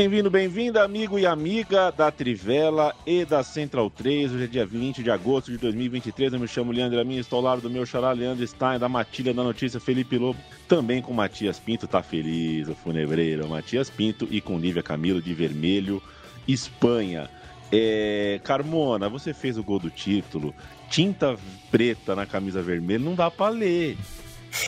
Bem-vindo, bem-vinda, amigo e amiga da Trivela e da Central 3. Hoje é dia 20 de agosto de 2023. Eu me chamo Leandro Amin, estou ao lado do meu xará Leandro Stein, da Matilha da Notícia Felipe Lobo, também com Matias Pinto, tá feliz, o funebreiro. Matias Pinto e com Lívia Camilo de Vermelho, Espanha. É... Carmona, você fez o gol do título, tinta preta na camisa vermelha, não dá para ler.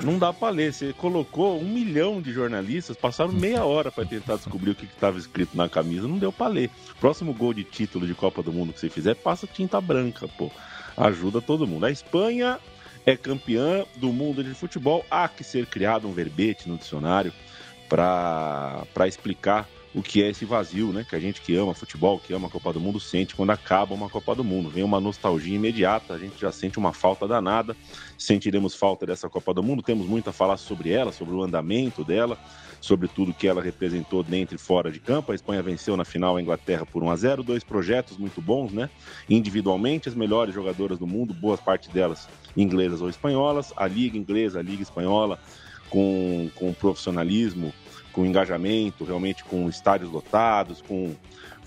Não dá para ler. Você colocou um milhão de jornalistas, passaram meia hora para tentar descobrir o que estava escrito na camisa, não deu para ler. Próximo gol de título de Copa do Mundo que você fizer, passa tinta branca, pô. Ajuda todo mundo. A Espanha é campeã do mundo de futebol. Há que ser criado um verbete no dicionário para explicar o que é esse vazio, né? Que a gente que ama futebol, que ama a Copa do Mundo, sente quando acaba uma Copa do Mundo. Vem uma nostalgia imediata, a gente já sente uma falta danada, sentiremos falta dessa Copa do Mundo, temos muito a falar sobre ela, sobre o andamento dela, sobre tudo que ela representou dentro e fora de campo. A Espanha venceu na final a Inglaterra por 1 a 0 dois projetos muito bons, né? Individualmente, as melhores jogadoras do mundo, boa parte delas inglesas ou espanholas, a Liga Inglesa, a Liga Espanhola, com, com profissionalismo, com engajamento, realmente com estádios lotados, com,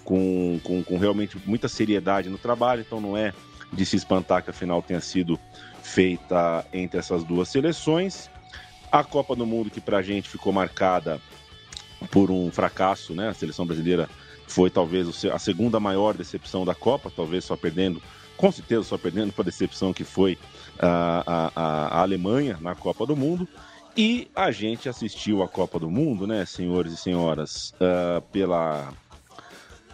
com, com, com realmente muita seriedade no trabalho, então não é de se espantar que a final tenha sido feita entre essas duas seleções. A Copa do Mundo, que para a gente ficou marcada por um fracasso, né? A seleção brasileira foi talvez a segunda maior decepção da Copa, talvez só perdendo, com certeza só perdendo para a decepção que foi a, a, a Alemanha na Copa do Mundo. E a gente assistiu a Copa do Mundo, né, senhores e senhoras, uh, pela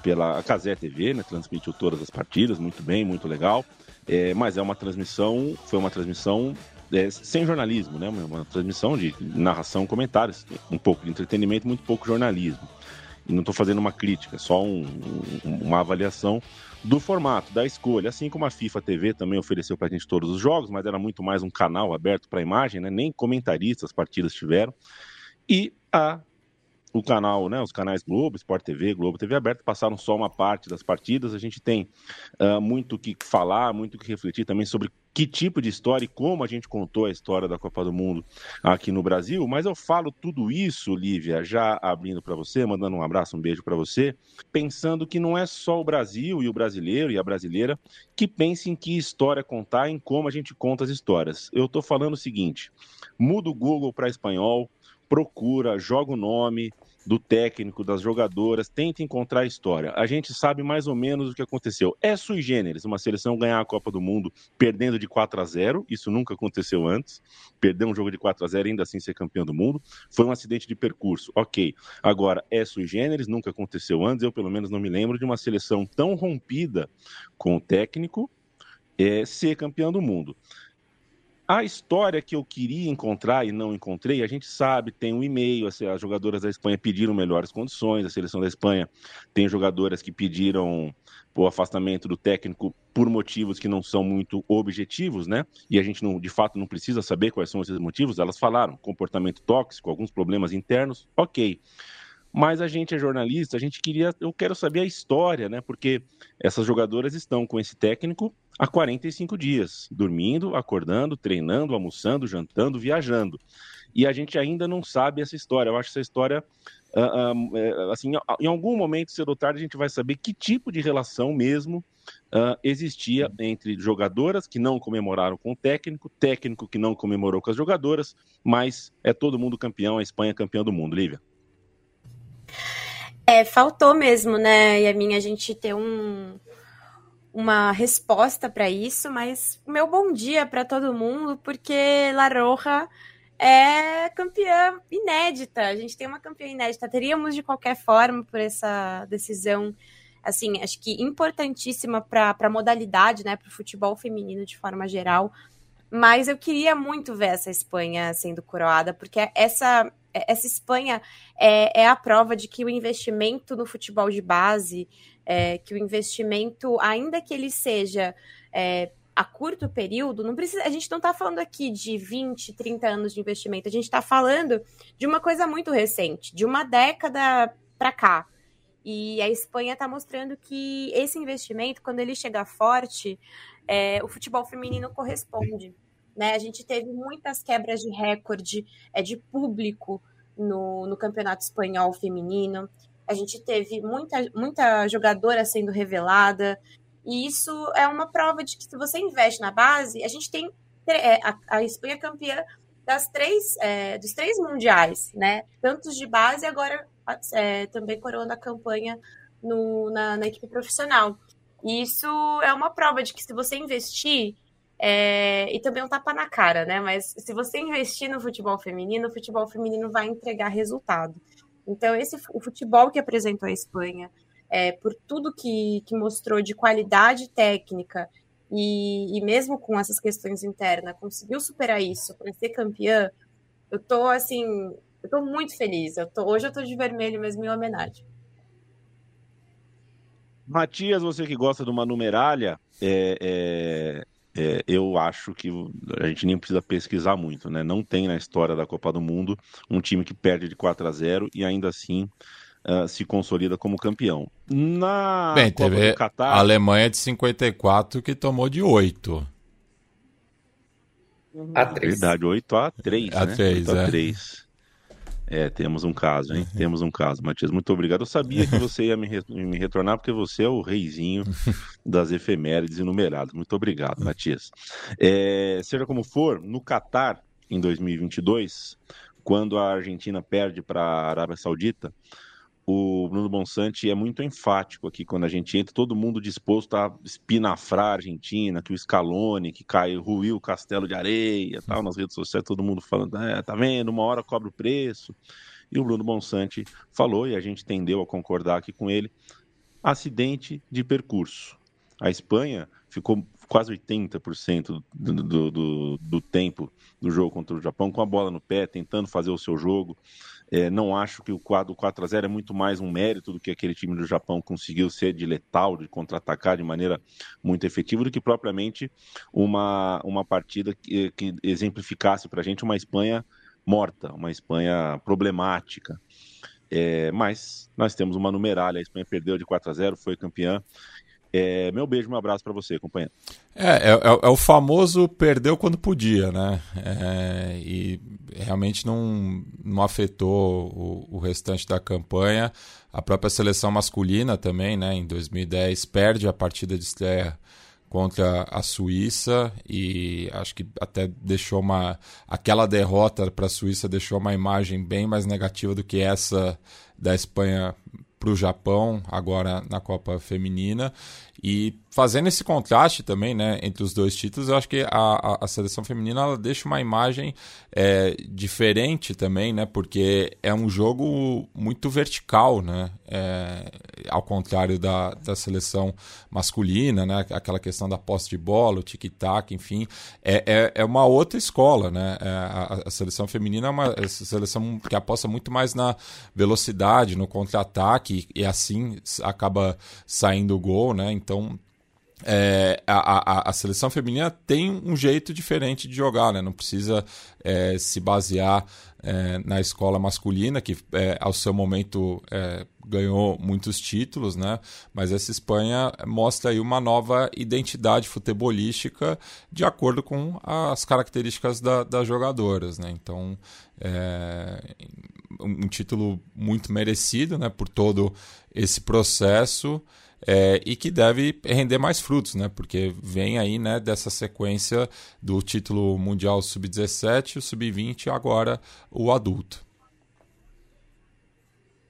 pela Casé TV, né, transmitiu todas as partidas, muito bem, muito legal. É, mas é uma transmissão, foi uma transmissão é, sem jornalismo, né, uma transmissão de narração, comentários, um pouco de entretenimento, muito pouco jornalismo. E não estou fazendo uma crítica, só um, um, uma avaliação do formato, da escolha. Assim como a FIFA TV também ofereceu para a gente todos os jogos, mas era muito mais um canal aberto para imagem, né? nem comentaristas as partidas tiveram. E a o canal, né, os canais Globo, Sport TV, Globo TV aberto passaram só uma parte das partidas. A gente tem uh, muito o que falar, muito o que refletir também sobre que tipo de história e como a gente contou a história da Copa do Mundo aqui no Brasil. Mas eu falo tudo isso, Lívia, já abrindo para você, mandando um abraço, um beijo para você, pensando que não é só o Brasil e o brasileiro e a brasileira que pensem em que história contar, em como a gente conta as histórias. Eu estou falando o seguinte: muda o Google para espanhol procura, joga o nome do técnico, das jogadoras, tenta encontrar a história. A gente sabe mais ou menos o que aconteceu. É sui generis uma seleção ganhar a Copa do Mundo perdendo de 4 a 0, isso nunca aconteceu antes. Perder um jogo de 4 a 0 e ainda assim ser campeão do mundo. Foi um acidente de percurso. OK. Agora é sui generis, nunca aconteceu antes. Eu pelo menos não me lembro de uma seleção tão rompida com o técnico é, ser campeão do mundo. A história que eu queria encontrar e não encontrei, a gente sabe, tem um e-mail, as, jogadoras da Espanha pediram melhores condições, a seleção da Espanha tem jogadoras que pediram o afastamento do técnico por motivos que não são muito objetivos, né? E a gente não, de fato não precisa saber quais são esses motivos. Elas falaram comportamento tóxico, alguns problemas internos, ok. Mas a gente é jornalista, a gente queria, eu quero saber a história, né? Porque essas jogadoras estão com esse técnico há 45 dias, dormindo, acordando, treinando, almoçando, jantando, viajando. E a gente ainda não sabe essa história. Eu acho essa história, uh, uh, assim, em algum momento, cedo ou tarde, a gente vai saber que tipo de relação mesmo uh, existia entre jogadoras que não comemoraram com o técnico, técnico que não comemorou com as jogadoras, mas é todo mundo campeão, a Espanha é campeã do mundo, Lívia. É, faltou mesmo, né, e a gente ter um, uma resposta para isso, mas meu bom dia para todo mundo, porque La Roja é campeã inédita. A gente tem uma campeã inédita. Teríamos de qualquer forma por essa decisão assim, acho que importantíssima para a modalidade, né, para o futebol feminino de forma geral. Mas eu queria muito ver essa Espanha sendo coroada, porque essa, essa Espanha é, é a prova de que o investimento no futebol de base, é, que o investimento, ainda que ele seja é, a curto período, não precisa, a gente não está falando aqui de 20, 30 anos de investimento, a gente está falando de uma coisa muito recente, de uma década para cá. E a Espanha está mostrando que esse investimento, quando ele chega forte, é, o futebol feminino corresponde. Né? A gente teve muitas quebras de recorde é, de público no, no campeonato espanhol feminino. A gente teve muita, muita jogadora sendo revelada. E isso é uma prova de que se você investe na base, a gente tem é, a, a Espanha campeã das três, é, dos três mundiais, né? Tantos de base e agora é, também coroando a campanha no, na, na, equipe profissional. E isso é uma prova de que se você investir, é, e também um tapa na cara, né? Mas se você investir no futebol feminino, o futebol feminino vai entregar resultado. Então, esse o futebol que apresentou a Espanha, é, por tudo que, que mostrou de qualidade técnica e, e mesmo com essas questões internas, conseguiu superar isso para ser campeã, eu tô assim, eu tô muito feliz. Eu tô, hoje eu tô de vermelho mesmo em homenagem. Matias, você que gosta de uma numeralha, é, é, é, eu acho que a gente nem precisa pesquisar muito, né? Não tem na história da Copa do Mundo um time que perde de 4 a 0 e ainda assim uh, se consolida como campeão. Na Bem, Copa teve Qatar, a Alemanha de 54 que tomou de 8. A 3. Verdade, 8 a 3. A né? 3, 8 a 3. É. temos um caso, hein? temos um caso, Matias. Muito obrigado. Eu sabia que você ia me, re me retornar, porque você é o reizinho das efemérides enumeradas. Muito obrigado, Matias. É, seja como for, no Catar, em 2022, quando a Argentina perde para a Arábia Saudita, o Bruno Bonsante é muito enfático aqui quando a gente entra, todo mundo disposto a espinafrar a Argentina, que o Scaloni, que caiu, ruiu o castelo de areia, tal, nas redes sociais, todo mundo falando, é, tá vendo, uma hora cobra o preço. E o Bruno Bonsante falou, e a gente tendeu a concordar aqui com ele, acidente de percurso. A Espanha ficou quase 80% do, do, do, do tempo do jogo contra o Japão com a bola no pé, tentando fazer o seu jogo. É, não acho que o quadro 4 a 0 é muito mais um mérito do que aquele time do Japão conseguiu ser de letal, de contra-atacar de maneira muito efetiva, do que propriamente uma, uma partida que, que exemplificasse para a gente uma Espanha morta, uma Espanha problemática. É, mas nós temos uma numeralha, a Espanha perdeu de 4 a 0, foi campeã é, meu beijo, um abraço para você, companheiro. É, é, é, é, o famoso perdeu quando podia, né? É, e realmente não, não afetou o, o, restante da campanha. A própria seleção masculina também, né? Em 2010 perde a partida de estreia contra a Suíça e acho que até deixou uma aquela derrota para a Suíça deixou uma imagem bem mais negativa do que essa da Espanha para o Japão agora na Copa Feminina e fazendo esse contraste também, né, entre os dois títulos, eu acho que a, a, seleção feminina ela deixa uma imagem é, diferente também, né, porque é um jogo muito vertical, né, é, ao contrário da, da seleção masculina, né, aquela questão da posse de bola, o tic-tac, enfim, é, é, é, uma outra escola, né, é, a, a, seleção feminina é uma é seleção que aposta muito mais na velocidade, no contra-ataque e, e assim acaba saindo o gol, né, então é, a, a, a, seleção feminina tem um jeito diferente de jogar, né? Não precisa é, se basear é, na escola masculina, que é, ao seu momento é, ganhou muitos títulos, né? Mas essa Espanha mostra aí uma nova identidade futebolística de acordo com as características da, das jogadoras, né? Então, é, um título muito merecido, né? Por todo esse processo é, e que deve render mais frutos, né? Porque vem aí, né, dessa sequência do título mundial sub-17, o sub-20 e agora o adulto.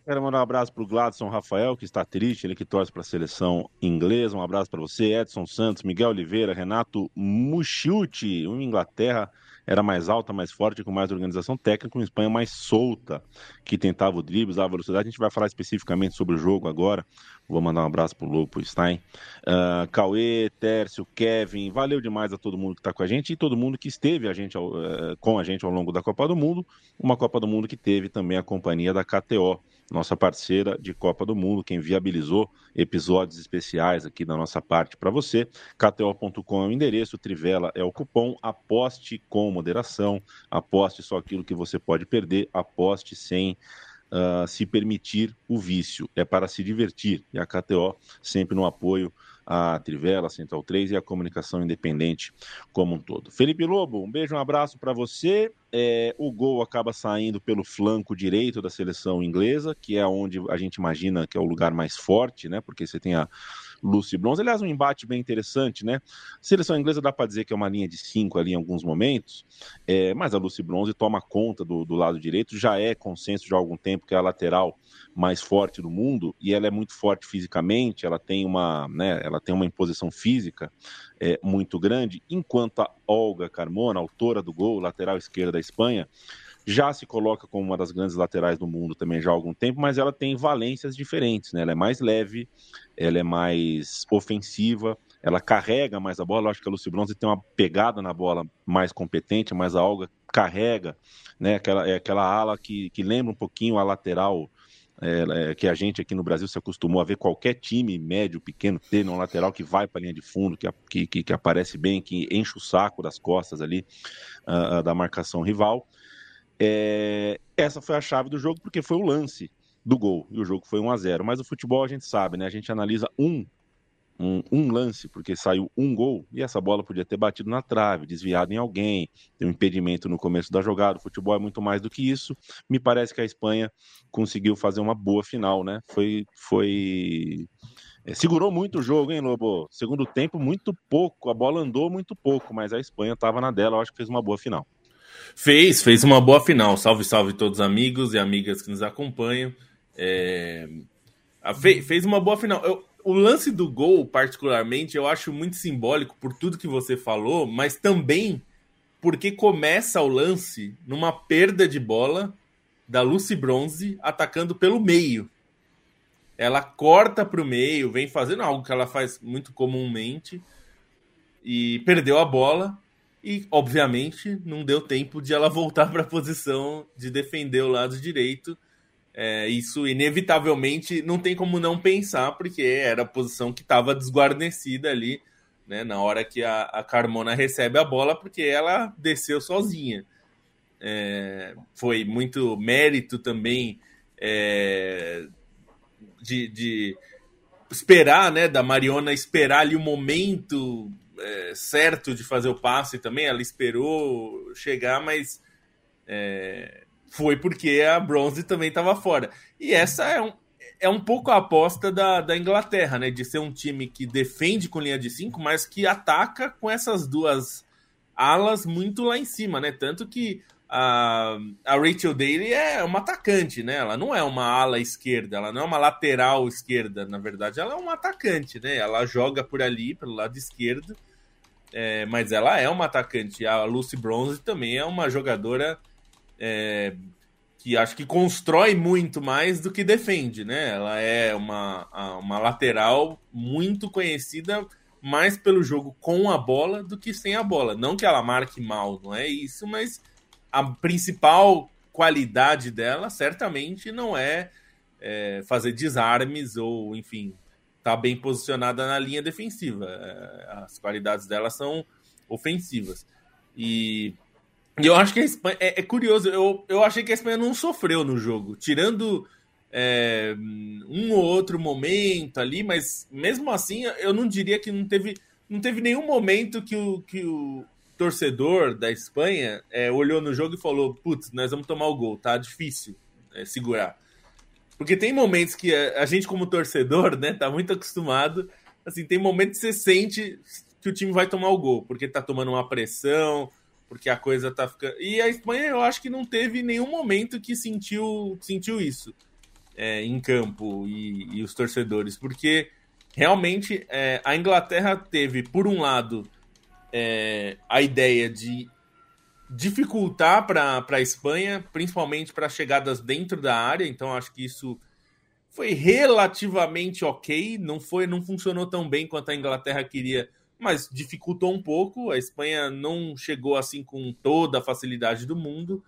Quero mandar um abraço para o Gladson Rafael, que está triste, ele que torce para a seleção inglesa. Um abraço para você, Edson Santos, Miguel Oliveira, Renato Muchiuti, uma Inglaterra era mais alta, mais forte, com mais organização técnica, uma Espanha mais solta, que tentava o drible, usava velocidade. A gente vai falar especificamente sobre o jogo agora. Vou mandar um abraço pro Lopo Stein. Uh, Cauê, Tércio, Kevin, valeu demais a todo mundo que está com a gente e todo mundo que esteve a gente, uh, com a gente ao longo da Copa do Mundo. Uma Copa do Mundo que teve também a companhia da KTO nossa parceira de Copa do Mundo, quem viabilizou episódios especiais aqui da nossa parte para você. KTO.com é o endereço, Trivela é o cupom. Aposte com moderação, aposte só aquilo que você pode perder, aposte sem. Uh, se permitir o vício, é para se divertir. E a KTO sempre no apoio a Trivela, Central 3 e a comunicação independente como um todo. Felipe Lobo, um beijo, um abraço para você. É, o gol acaba saindo pelo flanco direito da seleção inglesa, que é onde a gente imagina que é o lugar mais forte, né? Porque você tem a Lucy Bronze. Aliás, um embate bem interessante, né? Seleção inglesa dá para dizer que é uma linha de cinco ali em alguns momentos, é, mas a Lucy Bronze toma conta do, do lado direito, já é consenso já há algum tempo que é a lateral mais forte do mundo e ela é muito forte fisicamente, ela tem uma, né, ela tem uma imposição física é, muito grande, enquanto a Olga Carmona, autora do gol, lateral esquerda da Espanha, já se coloca como uma das grandes laterais do mundo também já há algum tempo, mas ela tem valências diferentes, né? Ela é mais leve, ela é mais ofensiva, ela carrega mais a bola. Eu acho que a Lucy Bronze tem uma pegada na bola mais competente, mas a Olga carrega, né? Aquela, é aquela ala que, que lembra um pouquinho a lateral é, é, que a gente aqui no Brasil se acostumou a ver qualquer time médio, pequeno, ter um lateral que vai para a linha de fundo, que, que, que, aparece bem, que enche o saco das costas ali uh, da marcação rival. É, essa foi a chave do jogo, porque foi o lance do gol, e o jogo foi 1 a 0 Mas o futebol a gente sabe, né? A gente analisa um um, um, lance, porque saiu um gol, e essa bola podia ter batido na trave, desviado em alguém, tem um impedimento no começo da jogada. O futebol é muito mais do que isso. Me parece que a Espanha conseguiu fazer uma boa final, né? Foi. foi... É, segurou muito o jogo, hein, Lobo? Segundo tempo, muito pouco. A bola andou muito pouco, mas a Espanha estava na dela. Eu acho que fez uma boa final. Fez, fez uma boa final. Salve, salve todos os amigos e amigas que nos acompanham. É... Fez uma boa final. Eu, o lance do gol, particularmente, eu acho muito simbólico por tudo que você falou, mas também porque começa o lance numa perda de bola da Lucy Bronze atacando pelo meio. Ela corta para o meio, vem fazendo algo que ela faz muito comumente e perdeu a bola. E, obviamente, não deu tempo de ela voltar para a posição de defender o lado direito é, isso inevitavelmente não tem como não pensar, porque era a posição que estava desguarnecida ali, né, na hora que a, a, Carmona recebe a bola, porque ela desceu sozinha. É, foi muito mérito também é, de, de, esperar, né, da Mariona esperar ali o momento é, certo de fazer o passe também. Ela esperou chegar, mas é, foi porque a Bronze também estava fora. E essa é um, é um pouco a aposta da, da Inglaterra, né? De ser um time que defende com linha de 5, mas que ataca com essas duas alas muito lá em cima, né? Tanto que a, a Rachel Daly é uma atacante, né? Ela não é uma ala esquerda, ela não é uma lateral esquerda, na verdade, ela é uma atacante, né? Ela joga por ali, pelo lado esquerdo, é, mas ela é uma atacante. A Lucy Bronze também é uma jogadora é, que acho que constrói muito mais do que defende, né? Ela é uma, uma lateral muito conhecida mais pelo jogo com a bola do que sem a bola. Não que ela marque mal, não é isso, mas a principal qualidade dela certamente não é, é fazer desarmes ou, enfim, tá bem posicionada na linha defensiva. É, as qualidades dela são ofensivas. E e eu acho que a Espanha. É, é, curioso, eu, eu achei que a Espanha não sofreu no jogo, tirando é, um ou outro momento ali, mas mesmo assim eu não diria que não teve, não teve nenhum momento que o, que o torcedor da Espanha é, olhou no jogo e falou: Putz, nós vamos tomar o gol, tá difícil é, segurar. Porque tem momentos que a, a, gente, como torcedor, né, tá muito acostumado. Assim, tem momentos que você sente que o time vai tomar o gol, porque tá tomando uma pressão porque a coisa tá ficando. E a Espanha, eu acho que não teve nenhum momento que sentiu, sentiu isso. é, em campo e, e, os torcedores, porque realmente é, a Inglaterra teve, por um lado, é, a ideia de dificultar para a Espanha, principalmente para chegadas dentro da área, então acho que isso foi relativamente ok, não foi, não funcionou tão bem quanto a Inglaterra queria, mas dificultou um pouco. A Espanha não chegou assim com toda a facilidade do mundo.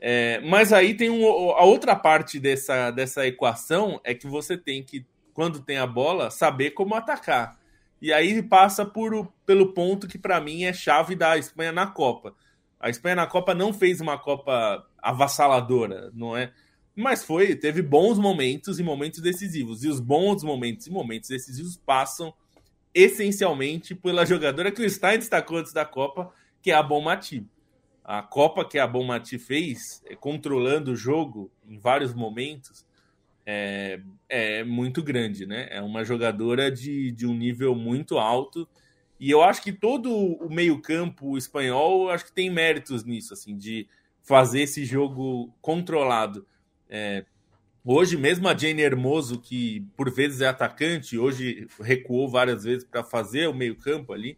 É, mas aí tem um, a outra parte dessa, dessa equação é que você tem que, quando tem a bola, saber como atacar. E aí passa por, pelo ponto que para mim é chave da Espanha na Copa. A Espanha na Copa não fez uma Copa avassaladora, não é? Mas foi, teve bons momentos e momentos decisivos. E os bons momentos e momentos decisivos passam essencialmente pela jogadora que o Stein destacou antes da Copa, que é a Bom Mati. A Copa que a Bom Mati fez, é, controlando o jogo em vários momentos, é, é muito grande, né? É uma jogadora de, de um nível muito alto. E eu acho que todo o meio-campo espanhol acho que tem méritos nisso, assim, de fazer esse jogo controlado. É, hoje mesmo a Jane Hermoso, que por vezes é atacante, hoje recuou várias vezes para fazer o meio-campo ali,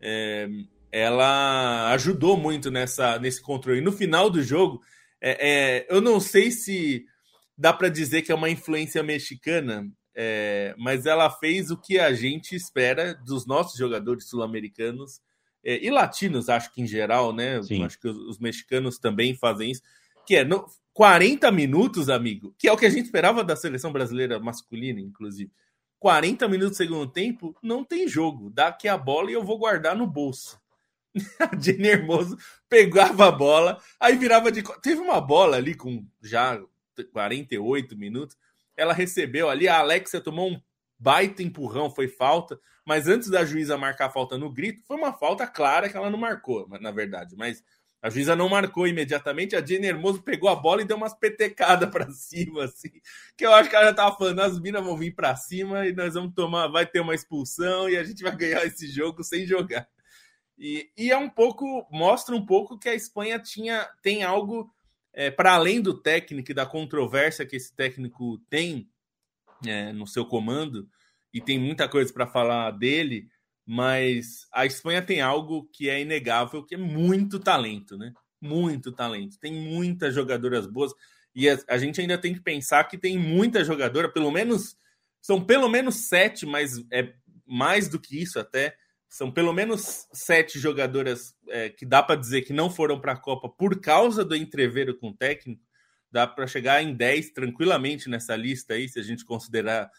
é, ela ajudou muito nessa, nesse controle. E no final do jogo, é, é eu não sei se dá para dizer que é uma influência mexicana, é, mas ela fez o que a gente espera dos nossos jogadores sul-americanos é, e latinos, acho que em geral, né? Sim. Acho que os, os, mexicanos também fazem isso, que é no, 40 minutos, amigo, que é o que a gente esperava da seleção brasileira masculina, inclusive. 40 minutos do segundo tempo, não tem jogo. Dá aqui a bola e eu vou guardar no bolso. a Jenny Hermoso pegava a bola, aí virava de. Teve uma bola ali com já 48 minutos. Ela recebeu ali, a Alexia tomou um baita empurrão, foi falta, mas antes da juíza marcar a falta no grito, foi uma falta clara que ela não marcou, na verdade. Mas a juíza não marcou imediatamente, a Jenny Hermoso pegou a bola e deu umas petecadas para cima, assim. Que eu acho que ela já tava falando, as minas vão vir para cima e nós vamos tomar, vai ter uma expulsão e a gente vai ganhar esse jogo sem jogar. E, e é um pouco, mostra um pouco que a Espanha tinha, tem algo é, para além do técnico e da controvérsia que esse técnico tem é, no seu comando, e tem muita coisa para falar dele mas a Espanha tem algo que é inegável, que é muito talento, né? Muito talento. Tem muitas jogadoras boas e a, a gente ainda tem que pensar que tem muita jogadora, pelo menos são pelo menos sete, mas é mais do que isso até. São pelo menos sete jogadoras é, que dá para dizer que não foram para a Copa por causa do entreveiro com o técnico. Dá para chegar em 10 tranquilamente nessa lista aí, se a gente considerar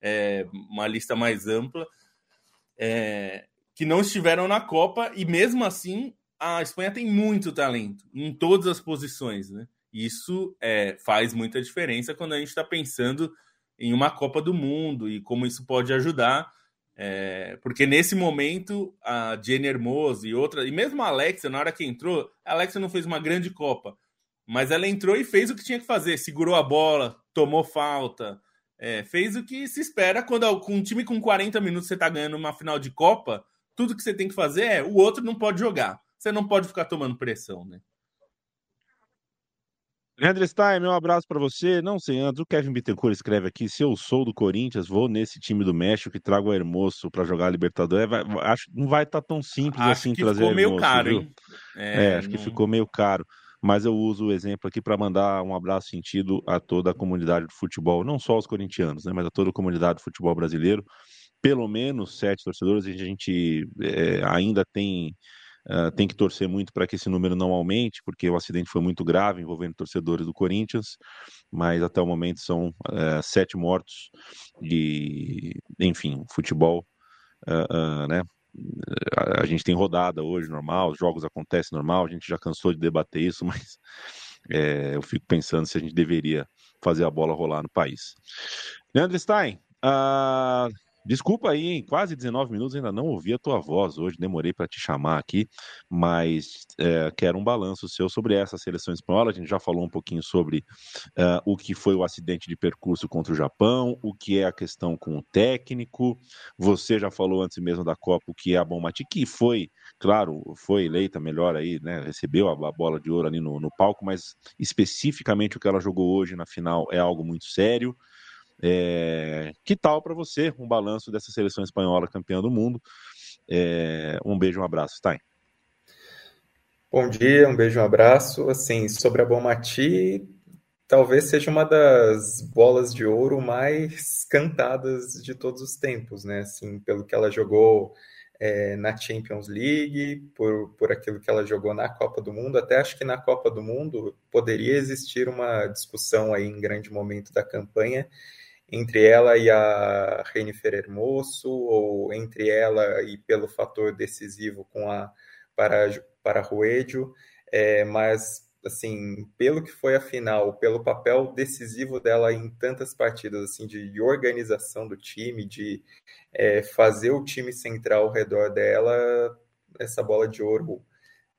é, uma lista mais ampla é, que não estiveram na Copa e mesmo assim a Espanha tem muito talento em todas as posições, né? Isso é, faz muita diferença quando a gente está pensando em uma Copa do Mundo e como isso pode ajudar. É, porque nesse momento a Jenny Hermoso e outra, e mesmo a Alexa, na hora que entrou, a Alexa não fez uma grande Copa, mas ela entrou e fez o que tinha que fazer, segurou a bola, tomou falta, é, fez o que se espera quando com um time com 40 minutos você está ganhando uma final de Copa. Tudo que você tem que fazer é o outro não pode jogar. Você não pode ficar tomando pressão, né? Leandro Stein, meu abraço para você. Não sei antes, o Kevin Bittencourt escreve aqui: se eu sou do Corinthians, vou nesse time do México e trago o Hermoso para jogar a Libertadores. Vai, acho não vai estar tá tão simples acho assim que trazer ficou meio Hermoso, caro, viu? hein? É, é acho não... que ficou meio caro mas eu uso o exemplo aqui para mandar um abraço sentido a toda a comunidade do futebol, não só os corintianos, né, mas a toda a comunidade do futebol brasileiro. Pelo menos sete torcedores, a gente é, ainda tem, uh, tem que torcer muito para que esse número não aumente, porque o acidente foi muito grave envolvendo torcedores do Corinthians, mas até o momento são uh, sete mortos e, enfim, futebol, uh, né, a, gente tem rodada hoje normal, os jogos acontecem normal, a gente já cansou de debater isso, mas é, eu fico pensando se a gente deveria fazer a bola rolar no país. Leandro Stein, uh, Desculpa aí, em quase 19 minutos ainda não ouvi a tua voz hoje, demorei para te chamar aqui, mas é, quero um balanço seu sobre essa seleção espanhola. A gente já falou um pouquinho sobre uh, o que foi o acidente de percurso contra o Japão, o que é a questão com o técnico. Você já falou antes mesmo da Copa o que é a Bomati, que foi, claro, foi eleita melhor aí, né? Recebeu a, a bola de ouro ali no, no palco, mas especificamente o que ela jogou hoje na final é algo muito sério. É, que tal para você um balanço dessa seleção espanhola campeã do mundo? É, um beijo, um abraço, Stein. Bom dia, um beijo, um abraço. Assim, sobre a Bomati, talvez seja uma das bolas de ouro mais cantadas de todos os tempos, né? Assim, pelo que ela jogou é, na Champions League, por, por aquilo que ela jogou na Copa do Mundo. Até acho que na Copa do Mundo poderia existir uma discussão aí em grande momento da campanha entre ela e a Renifer Hermoso, ou entre ela e pelo fator decisivo com a para, para Ruedio, é, mas assim, pelo que foi a final, pelo papel decisivo dela em tantas partidas, assim, de, organização do time, de é, fazer o time central ao redor dela, essa bola de ouro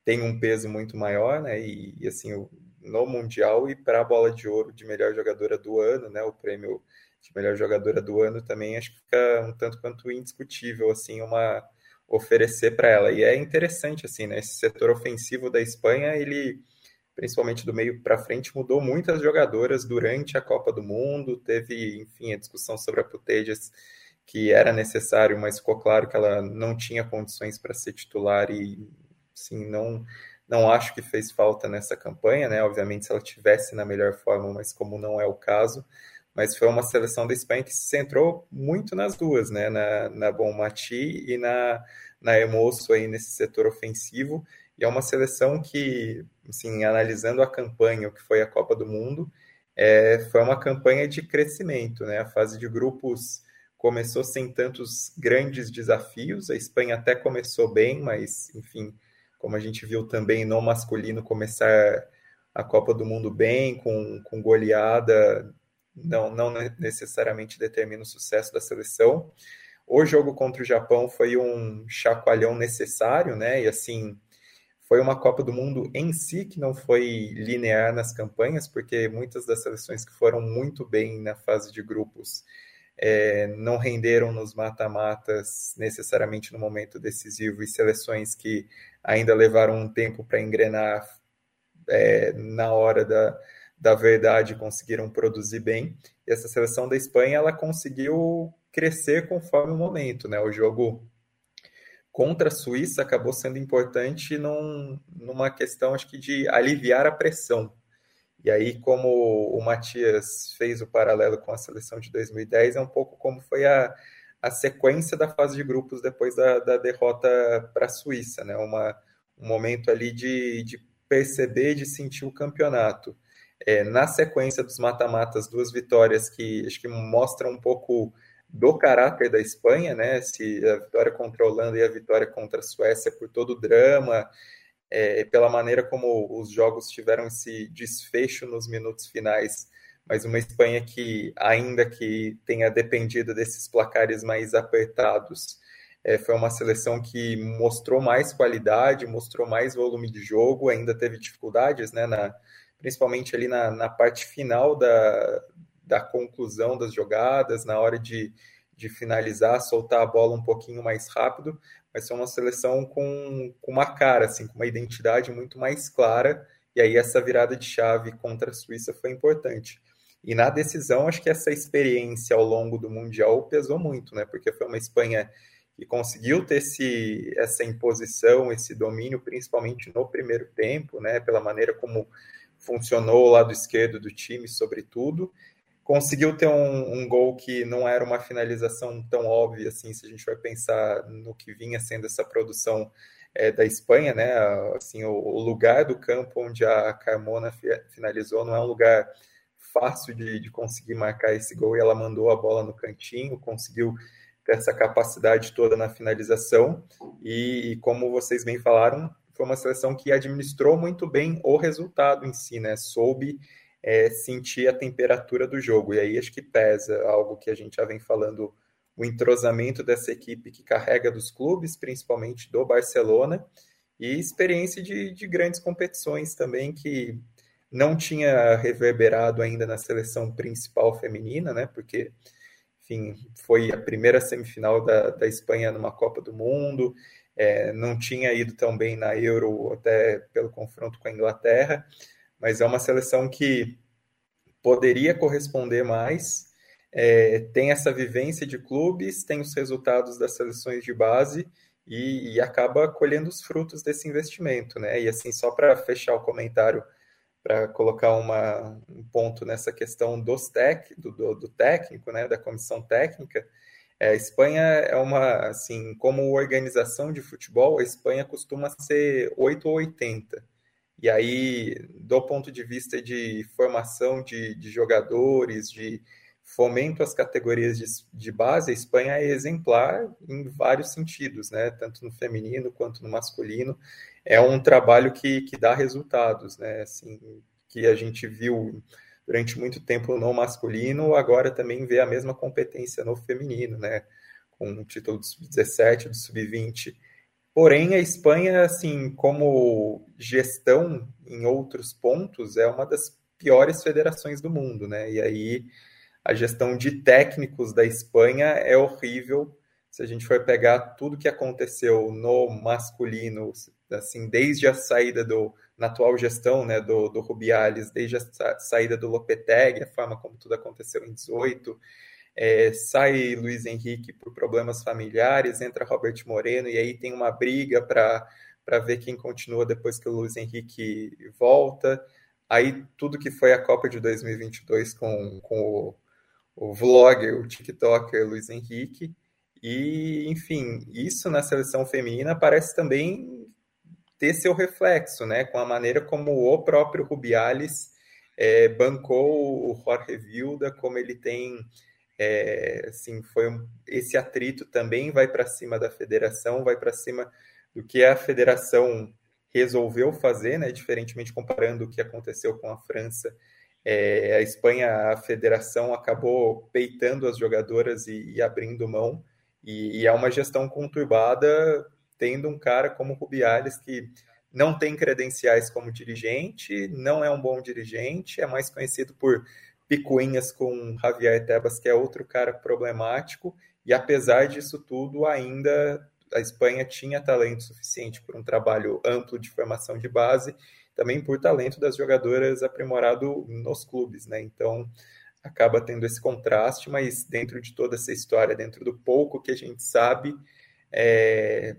tem um peso muito maior, né? E, e assim, no mundial e para a bola de ouro de melhor jogadora do ano, né? O prêmio de melhor jogadora do ano também acho que fica um tanto quanto indiscutível assim uma oferecer para ela e é interessante assim né esse setor ofensivo da Espanha ele principalmente do meio para frente mudou muitas jogadoras durante a Copa do Mundo teve enfim a discussão sobre a Putejas que era necessário mas ficou claro que ela não tinha condições para ser titular e sim não não acho que fez falta nessa campanha, né? Obviamente, se ela tivesse na melhor forma, mas como não é o caso, mas foi uma seleção da Espanha que se centrou muito nas duas, né? Na, na Bonmati e na, na Emoço aí nesse setor ofensivo. E é uma seleção que, assim, analisando a campanha, o que foi a Copa do Mundo, é, foi uma campanha de crescimento, né? A fase de grupos começou sem tantos grandes desafios. A Espanha até começou bem, mas, enfim, como a gente viu também no masculino começar a Copa do Mundo bem, com, com goleada não, não necessariamente determina o sucesso da seleção. O jogo contra o Japão foi um chacoalhão necessário, né? E assim, foi uma Copa do Mundo em si que não foi linear nas campanhas, porque muitas das seleções que foram muito bem na fase de grupos é, não renderam nos mata-matas necessariamente no momento decisivo, e seleções que ainda levaram um tempo para engrenar é, na hora da, da verdade conseguiram produzir bem. E essa seleção da Espanha ela conseguiu crescer conforme o momento, né? O jogo contra a Suíça acabou sendo importante num, numa questão, acho que, de aliviar a pressão. E aí, como o Matias fez o paralelo com a seleção de 2010, é um pouco como foi a, a sequência da fase de grupos depois da, da derrota para a Suíça, né? Uma, um momento ali de, de perceber, de sentir o campeonato é, na sequência dos mata-matas, duas vitórias que acho que mostram um pouco do caráter da Espanha, né? Se a vitória contra a Holanda e a vitória contra a Suécia por todo o drama, é, pela maneira como os jogos tiveram esse desfecho nos minutos finais, mas uma Espanha que, ainda que tenha dependido desses placares mais apertados, é, foi uma seleção que mostrou mais qualidade, mostrou mais volume de jogo, ainda teve dificuldades né, na, principalmente ali na, na parte final da, da conclusão das jogadas, na hora de, de finalizar, soltar a bola um pouquinho mais rápido, mas é uma seleção com, com uma cara, assim, com uma identidade muito mais clara, e aí essa virada de chave contra a Suíça foi importante. E na decisão, acho que essa experiência ao longo do Mundial pesou muito, né? Porque foi uma Espanha que conseguiu ter esse, essa imposição, esse domínio, principalmente no primeiro tempo, né? Pela maneira como funcionou o lado esquerdo do time, sobretudo. Conseguiu ter um, um, gol que não era uma finalização tão óbvia assim, se a gente vai pensar no que vinha sendo essa produção é, da Espanha, né? Assim, o, o, lugar do campo onde a Carmona finalizou não é um lugar fácil de, de conseguir marcar esse gol e ela mandou a bola no cantinho, conseguiu ter essa capacidade toda na finalização e, e como vocês bem falaram, foi uma seleção que administrou muito bem o resultado em si, né? Soube é, sentir a temperatura do jogo. E aí acho que pesa algo que a gente já vem falando o entrosamento dessa equipe que carrega dos clubes, principalmente do Barcelona, e experiência de, de grandes competições também que não tinha reverberado ainda na seleção principal feminina, né? Porque, enfim, foi a primeira semifinal da, da Espanha numa Copa do Mundo, é, não tinha ido tão bem na Euro até pelo confronto com a Inglaterra, mas é uma seleção que poderia corresponder mais. É, tem essa vivência de clubes, tem os resultados das seleções de base e, e acaba colhendo os frutos desse investimento, né? E assim, só para fechar o comentário para colocar uma, um ponto nessa questão dos tec, do, do, do técnico, né, da comissão técnica, é, a Espanha é uma, assim, como organização de futebol, a Espanha costuma ser 8 ou 80. E aí, do ponto de vista de formação de, de jogadores, de fomento às categorias de, de, base, a Espanha é exemplar em vários sentidos, né? tanto no feminino quanto no masculino é um trabalho que, que dá resultados, né? Assim, que a gente viu durante muito tempo no masculino, agora também vê a mesma competência no feminino, né? Com o título do sub-17, do sub-20. Porém, a Espanha, assim, como gestão em outros pontos, é uma das piores federações do mundo, né? E aí a gestão de técnicos da Espanha é horrível. Se a gente for pegar tudo que aconteceu no masculino, assim, desde a saída do, na atual gestão, né, do, do Rubiales, desde a saída do Lopetegui, a forma como tudo aconteceu em 18, é, sai Luiz Henrique por problemas familiares, entra Robert Moreno, e aí tem uma briga para ver quem continua depois que o Luiz Henrique volta. Aí tudo que foi a Copa de 2022 com, com o, o vlogger, o TikToker Luiz Henrique. E, enfim, isso na seleção feminina parece também ter seu reflexo, né, com a maneira como o próprio Rubiales é, bancou o Jorge Vilda, como ele tem, é, assim, foi um, esse atrito também vai para cima da federação, vai para cima do que a federação resolveu fazer, né, diferentemente comparando o que aconteceu com a França, é, a Espanha, a federação acabou peitando as jogadoras e, e abrindo mão, e, e é uma gestão conturbada tendo um cara como Rubiales que não tem credenciais como dirigente, não é um bom dirigente, é mais conhecido por picuinhas com Javier Tebas, que é outro cara problemático, e apesar disso tudo, ainda a Espanha tinha talento suficiente por um trabalho amplo de formação de base, também por talento das jogadoras aprimorado nos clubes, né? Então acaba tendo esse contraste, mas dentro de toda essa história, dentro do pouco que a gente sabe, é,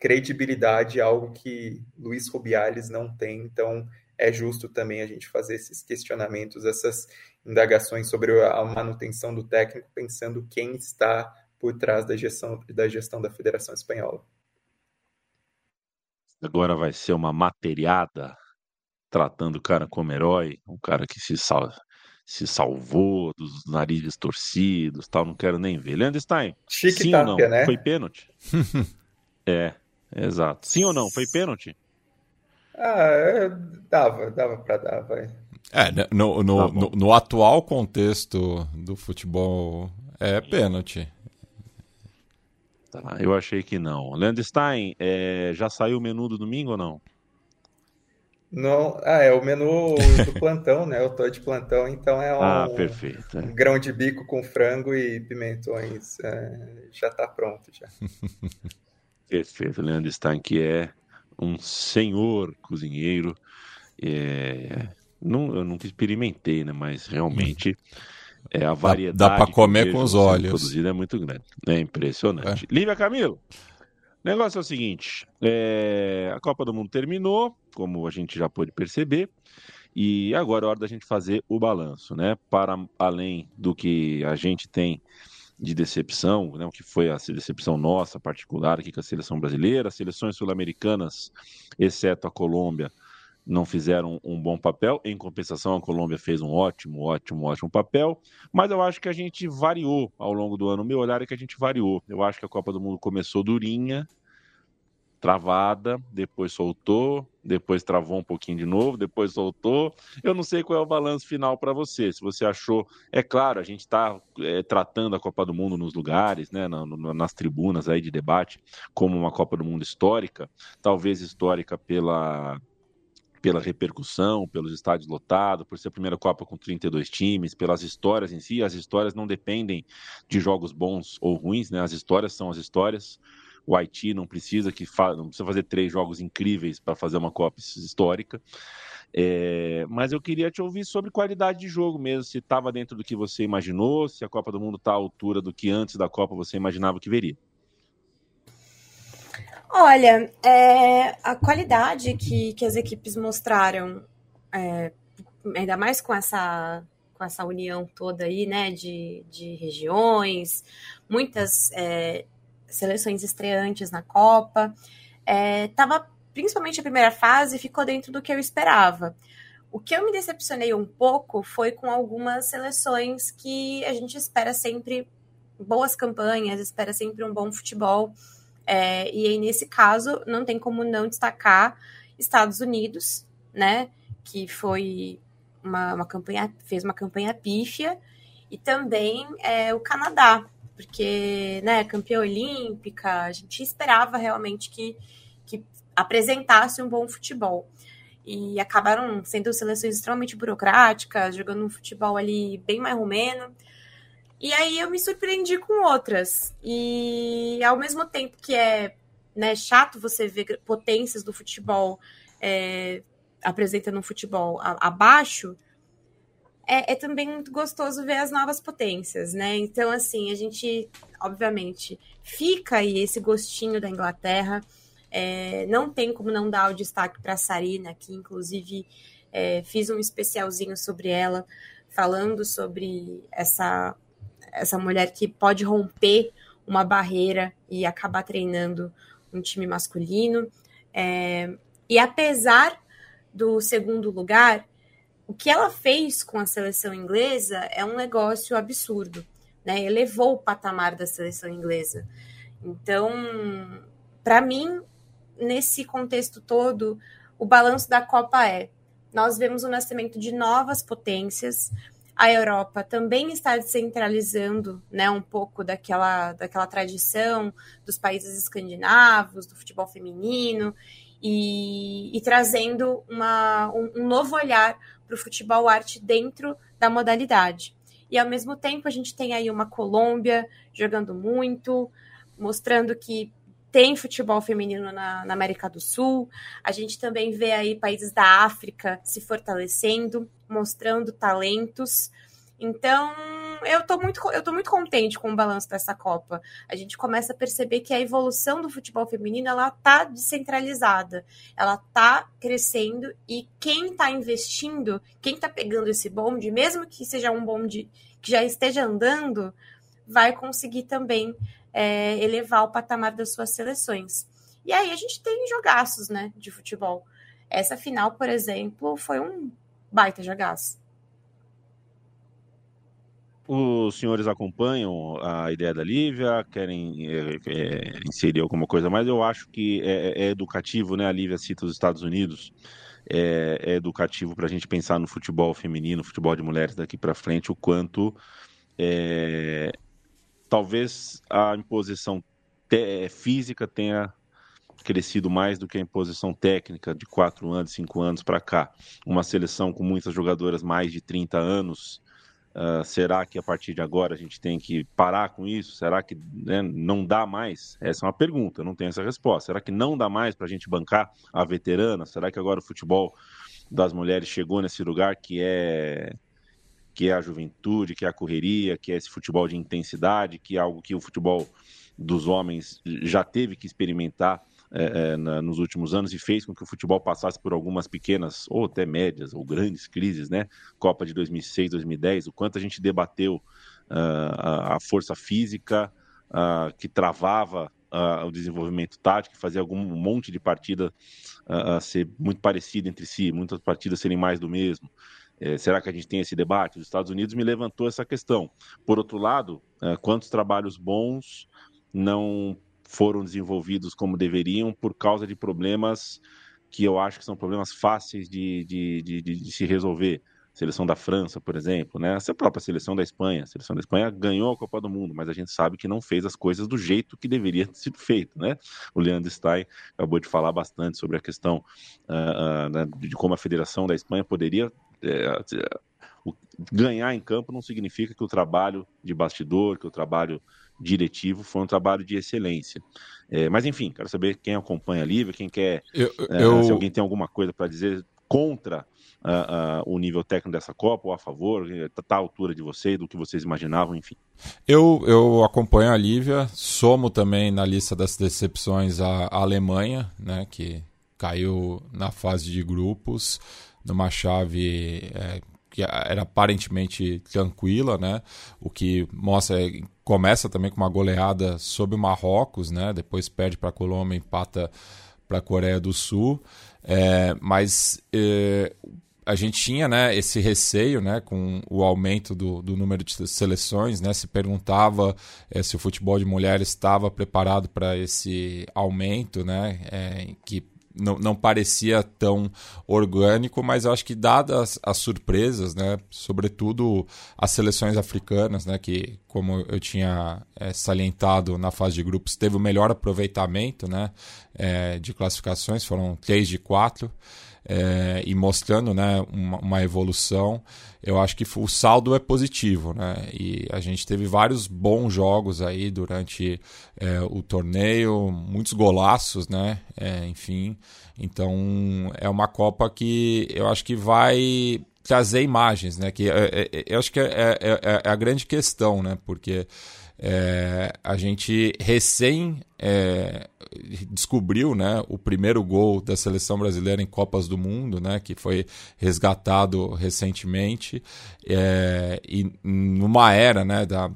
credibilidade, algo que Luiz Rubiales não tem. Então, é justo também a gente fazer esses questionamentos, essas indagações sobre a manutenção do técnico, pensando quem está por trás da gestão da, gestão da Federação Espanhola. Agora vai ser uma materiada tratando o cara como herói, um cara que se, sal, se salvou dos narizes torcidos, tal, não quero nem ver. Leandro Stein, Chique sim ou não? Né? Foi pênalti? é, Exato. Sim ou não? Foi pênalti? Ah, é, dava, dava pra dar, vai. É, né, no, no, tá no, no, atual contexto do futebol, é pênalti. Tá, eu achei que não. Leandro Stein, é, já saiu o menu do domingo ou não? Não, ah, é o menu do plantão, né? Eu tô de plantão, então é um, ah, perfeito, é. um grão de bico com frango e pimentões. É, já tá pronto já. Perfeito, Leandro Stein, que é um senhor cozinheiro. É... Não, eu nunca experimentei, né? Mas realmente é a variedade. Dá, dá para comer com os olhos. Produzida é muito grande. É impressionante. É. Lívia Camilo. O negócio é o seguinte: é... a Copa do Mundo terminou, como a gente já pôde perceber, e agora é hora da gente fazer o balanço, né? Para além do que a gente tem de decepção, né, o que foi a decepção nossa particular aqui com a seleção brasileira, as seleções sul-americanas, exceto a Colômbia, não fizeram um bom papel. Em compensação, a Colômbia fez um ótimo, ótimo, ótimo papel. Mas eu acho que a gente variou ao longo do ano. O meu olhar é que a gente variou. Eu acho que a Copa do Mundo começou durinha, travada, depois soltou, depois travou um pouquinho de novo, depois soltou. Eu não sei qual é o balanço final para você. Se você achou, é claro, a gente está é, tratando a Copa do Mundo nos lugares, né, na, no, nas tribunas aí de debate, como uma Copa do Mundo histórica, talvez histórica pela pela repercussão, pelos estádios lotados, por ser a primeira Copa com 32 times, pelas histórias em si. As histórias não dependem de jogos bons ou ruins, né? As histórias são as histórias o Haiti não precisa que fa... não precisa fazer três jogos incríveis para fazer uma Copa histórica. É... mas eu queria te ouvir sobre qualidade de jogo mesmo, se estava dentro do que você imaginou, se a Copa do Mundo está à altura do que antes da Copa você imaginava que veria. Olha, é, a qualidade que, que as equipes mostraram, é, ainda mais com essa, com essa união toda aí, né, de, de regiões, muitas é, seleções estreantes na Copa. Estava, é, principalmente a primeira fase, ficou dentro do que eu esperava. O que eu me decepcionei um pouco foi com algumas seleções que a gente espera sempre boas campanhas, espera sempre um bom futebol. É, e aí, nesse caso, não tem como não destacar Estados Unidos, né? Que foi uma, uma campanha, fez uma campanha pífia, e também é, o Canadá, porque, né, campeã olímpica, a gente esperava realmente que, que apresentasse um bom futebol. E acabaram sendo seleções extremamente burocráticas, jogando um futebol ali bem mais romeno. E aí eu me surpreendi com outras. E ao mesmo tempo que é né, chato você ver potências do futebol é, apresentando um futebol abaixo, é, é, também muito gostoso ver as novas potências, né? Então, assim, a gente, obviamente, fica aí esse gostinho da Inglaterra. É, não tem como não dar o destaque para a Sarina, que inclusive é, fiz um especialzinho sobre ela, falando sobre essa, essa mulher que pode romper uma barreira e acabar treinando um time masculino. É, e apesar do segundo lugar, o que ela fez com a seleção inglesa é um negócio absurdo, né? Elevou o patamar da seleção inglesa. Então, para mim, nesse contexto todo, o balanço da Copa é: nós vemos o nascimento de novas potências. A Europa também está descentralizando, né, um pouco daquela, daquela tradição dos países escandinavos, do futebol feminino, e, e trazendo uma, um, um novo olhar para o futebol arte dentro da modalidade. E ao mesmo tempo a gente tem aí uma Colômbia jogando muito, mostrando que tem futebol feminino na, na, América do Sul. A gente também vê aí países da África se fortalecendo, mostrando talentos. Então, eu tô muito, eu tô muito contente com o balanço dessa Copa. A gente começa a perceber que a evolução do futebol feminino ela tá descentralizada, ela tá crescendo e quem tá investindo, quem tá pegando esse bonde, mesmo que seja um bonde que já esteja andando, vai conseguir também é, elevar o patamar das suas seleções. E aí a gente tem jogaços, né, de futebol. Essa final, por exemplo, foi um baita jogaço. Os senhores acompanham a ideia da Lívia, querem é, é, inserir alguma coisa mais? Eu acho que é, é, educativo, né? A Lívia cita os Estados Unidos. É, é educativo para a gente pensar no futebol feminino, futebol de mulheres daqui para frente, o quanto é, talvez a imposição física tenha crescido mais do que a imposição técnica de quatro anos, cinco anos para cá. Uma seleção com muitas jogadoras mais de 30 anos Uh, será que a partir de agora a gente tem que parar com isso? Será que né, não dá mais? Essa é uma pergunta, não tenho essa resposta. Será que não dá mais para a gente bancar a veterana? Será que agora o futebol das mulheres chegou nesse lugar que é que é a juventude, que é a correria, que é esse futebol de intensidade, que é algo que o futebol dos homens já teve que experimentar é, é, na, nos últimos anos e fez com que o futebol passasse por algumas pequenas ou até médias ou grandes crises, né? Copa de 2006, 2010, o quanto a gente debateu uh, a, a, força física uh, que travava uh, o desenvolvimento tático, fazia algum um monte de partida ser muito parecida entre si, muitas partidas serem mais do mesmo. É, será que a gente tem esse debate? Os Estados Unidos me levantou essa questão. Por outro lado, quantos trabalhos bons não foram desenvolvidos como deveriam por causa de problemas que eu acho que são problemas fáceis de, de, de, de se resolver seleção da França, por exemplo, né? Essa própria seleção da Espanha. A seleção da Espanha ganhou a Copa do Mundo, mas a gente sabe que não fez as coisas do jeito que deveria ter sido feito, né? O Leandro Stein acabou de falar bastante sobre a questão uh, uh, de como a Federação da Espanha poderia uh, ganhar em campo não significa que o trabalho de bastidor, que o trabalho diretivo foi um trabalho de excelência. É, mas enfim, quero saber quem acompanha a Lívia, quem quer, eu, eu... se alguém tem alguma coisa para dizer contra uh, uh, o nível técnico dessa Copa ou a favor? Está tá à altura de vocês, do que vocês imaginavam, enfim? Eu, eu acompanho a Lívia, somo também na lista das decepções a, a Alemanha, né, que caiu na fase de grupos, numa chave é, que era aparentemente tranquila, né? O que mostra começa também com uma goleada sobre o Marrocos, né? Depois perde para a Colômbia, empata para a Coreia do Sul. É, mas é, a gente tinha né, esse receio né, com o aumento do, do número de seleções, né, se perguntava é, se o futebol de mulheres estava preparado para esse aumento, né, é, que não, não parecia tão orgânico, mas eu acho que dadas as surpresas, né, sobretudo as seleções africanas, né, que como eu tinha é, salientado na fase de grupos, teve o melhor aproveitamento né, é, de classificações, foram três de quatro é, e mostrando né, uma, uma, evolução, eu acho que o saldo é positivo. Né? E a gente teve vários bons jogos aí durante é, o torneio, muitos golaços, né? É, enfim. Então é uma Copa que eu acho que vai trazer imagens, né? Que é, é, é eu acho que é, a grande questão, né? Porque é, a gente recém é, descobriu né, o primeiro gol da seleção brasileira em Copas do Mundo, né, que foi resgatado recentemente, é, e numa era né, da,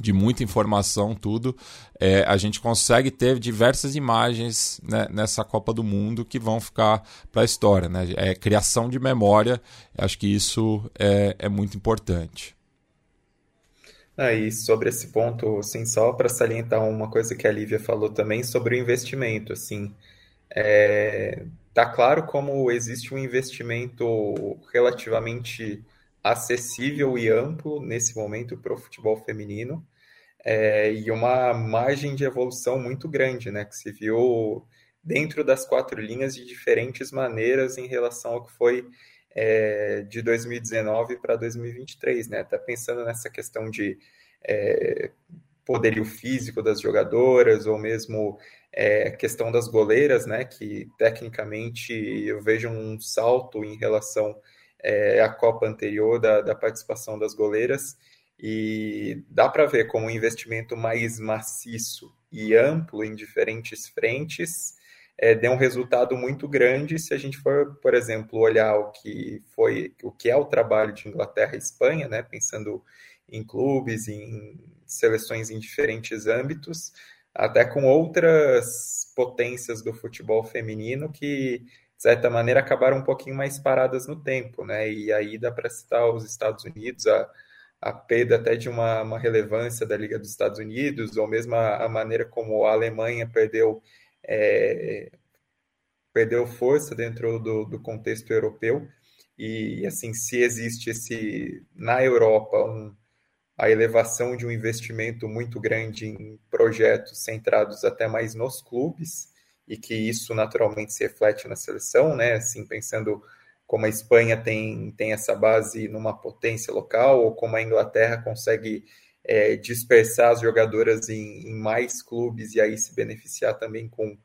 de muita informação, tudo, é, a gente consegue ter diversas imagens né, nessa Copa do Mundo que vão ficar para a história. Né? É criação de memória, acho que isso é, é muito importante. Aí, sobre esse ponto, assim, só para salientar uma coisa que a Lívia falou também sobre o investimento, assim, é, tá claro como existe um investimento relativamente acessível e amplo nesse momento para o futebol feminino é, e uma margem de evolução muito grande, né, que se viu dentro das quatro linhas de diferentes maneiras em relação ao que foi é, de 2019 para 2023, né? Tá pensando nessa questão de é, poderio físico das jogadoras ou mesmo é, questão das goleiras, né? Que tecnicamente eu vejo um salto em relação é, à Copa anterior da, da participação das goleiras e dá para ver como um investimento mais maciço e amplo em diferentes frentes é, um resultado muito grande se a gente for, por exemplo, olhar o que foi, o que é o trabalho de Inglaterra e Espanha, né, pensando em clubes, em seleções em diferentes âmbitos, até com outras potências do futebol feminino que, de certa maneira, acabaram um pouquinho mais paradas no tempo, né? E aí dá para citar os Estados Unidos, a, a perda até de uma, uma relevância da Liga dos Estados Unidos, ou mesmo a, a maneira como a Alemanha perdeu é, perdeu força dentro do, do, contexto europeu e assim se existe esse na Europa um, a elevação de um investimento muito grande em projetos centrados até mais nos clubes e que isso naturalmente se reflete na seleção, né? Assim pensando como a Espanha tem, tem essa base numa potência local ou como a Inglaterra consegue é, dispersar as jogadoras em, em, mais clubes e aí se beneficiar também com,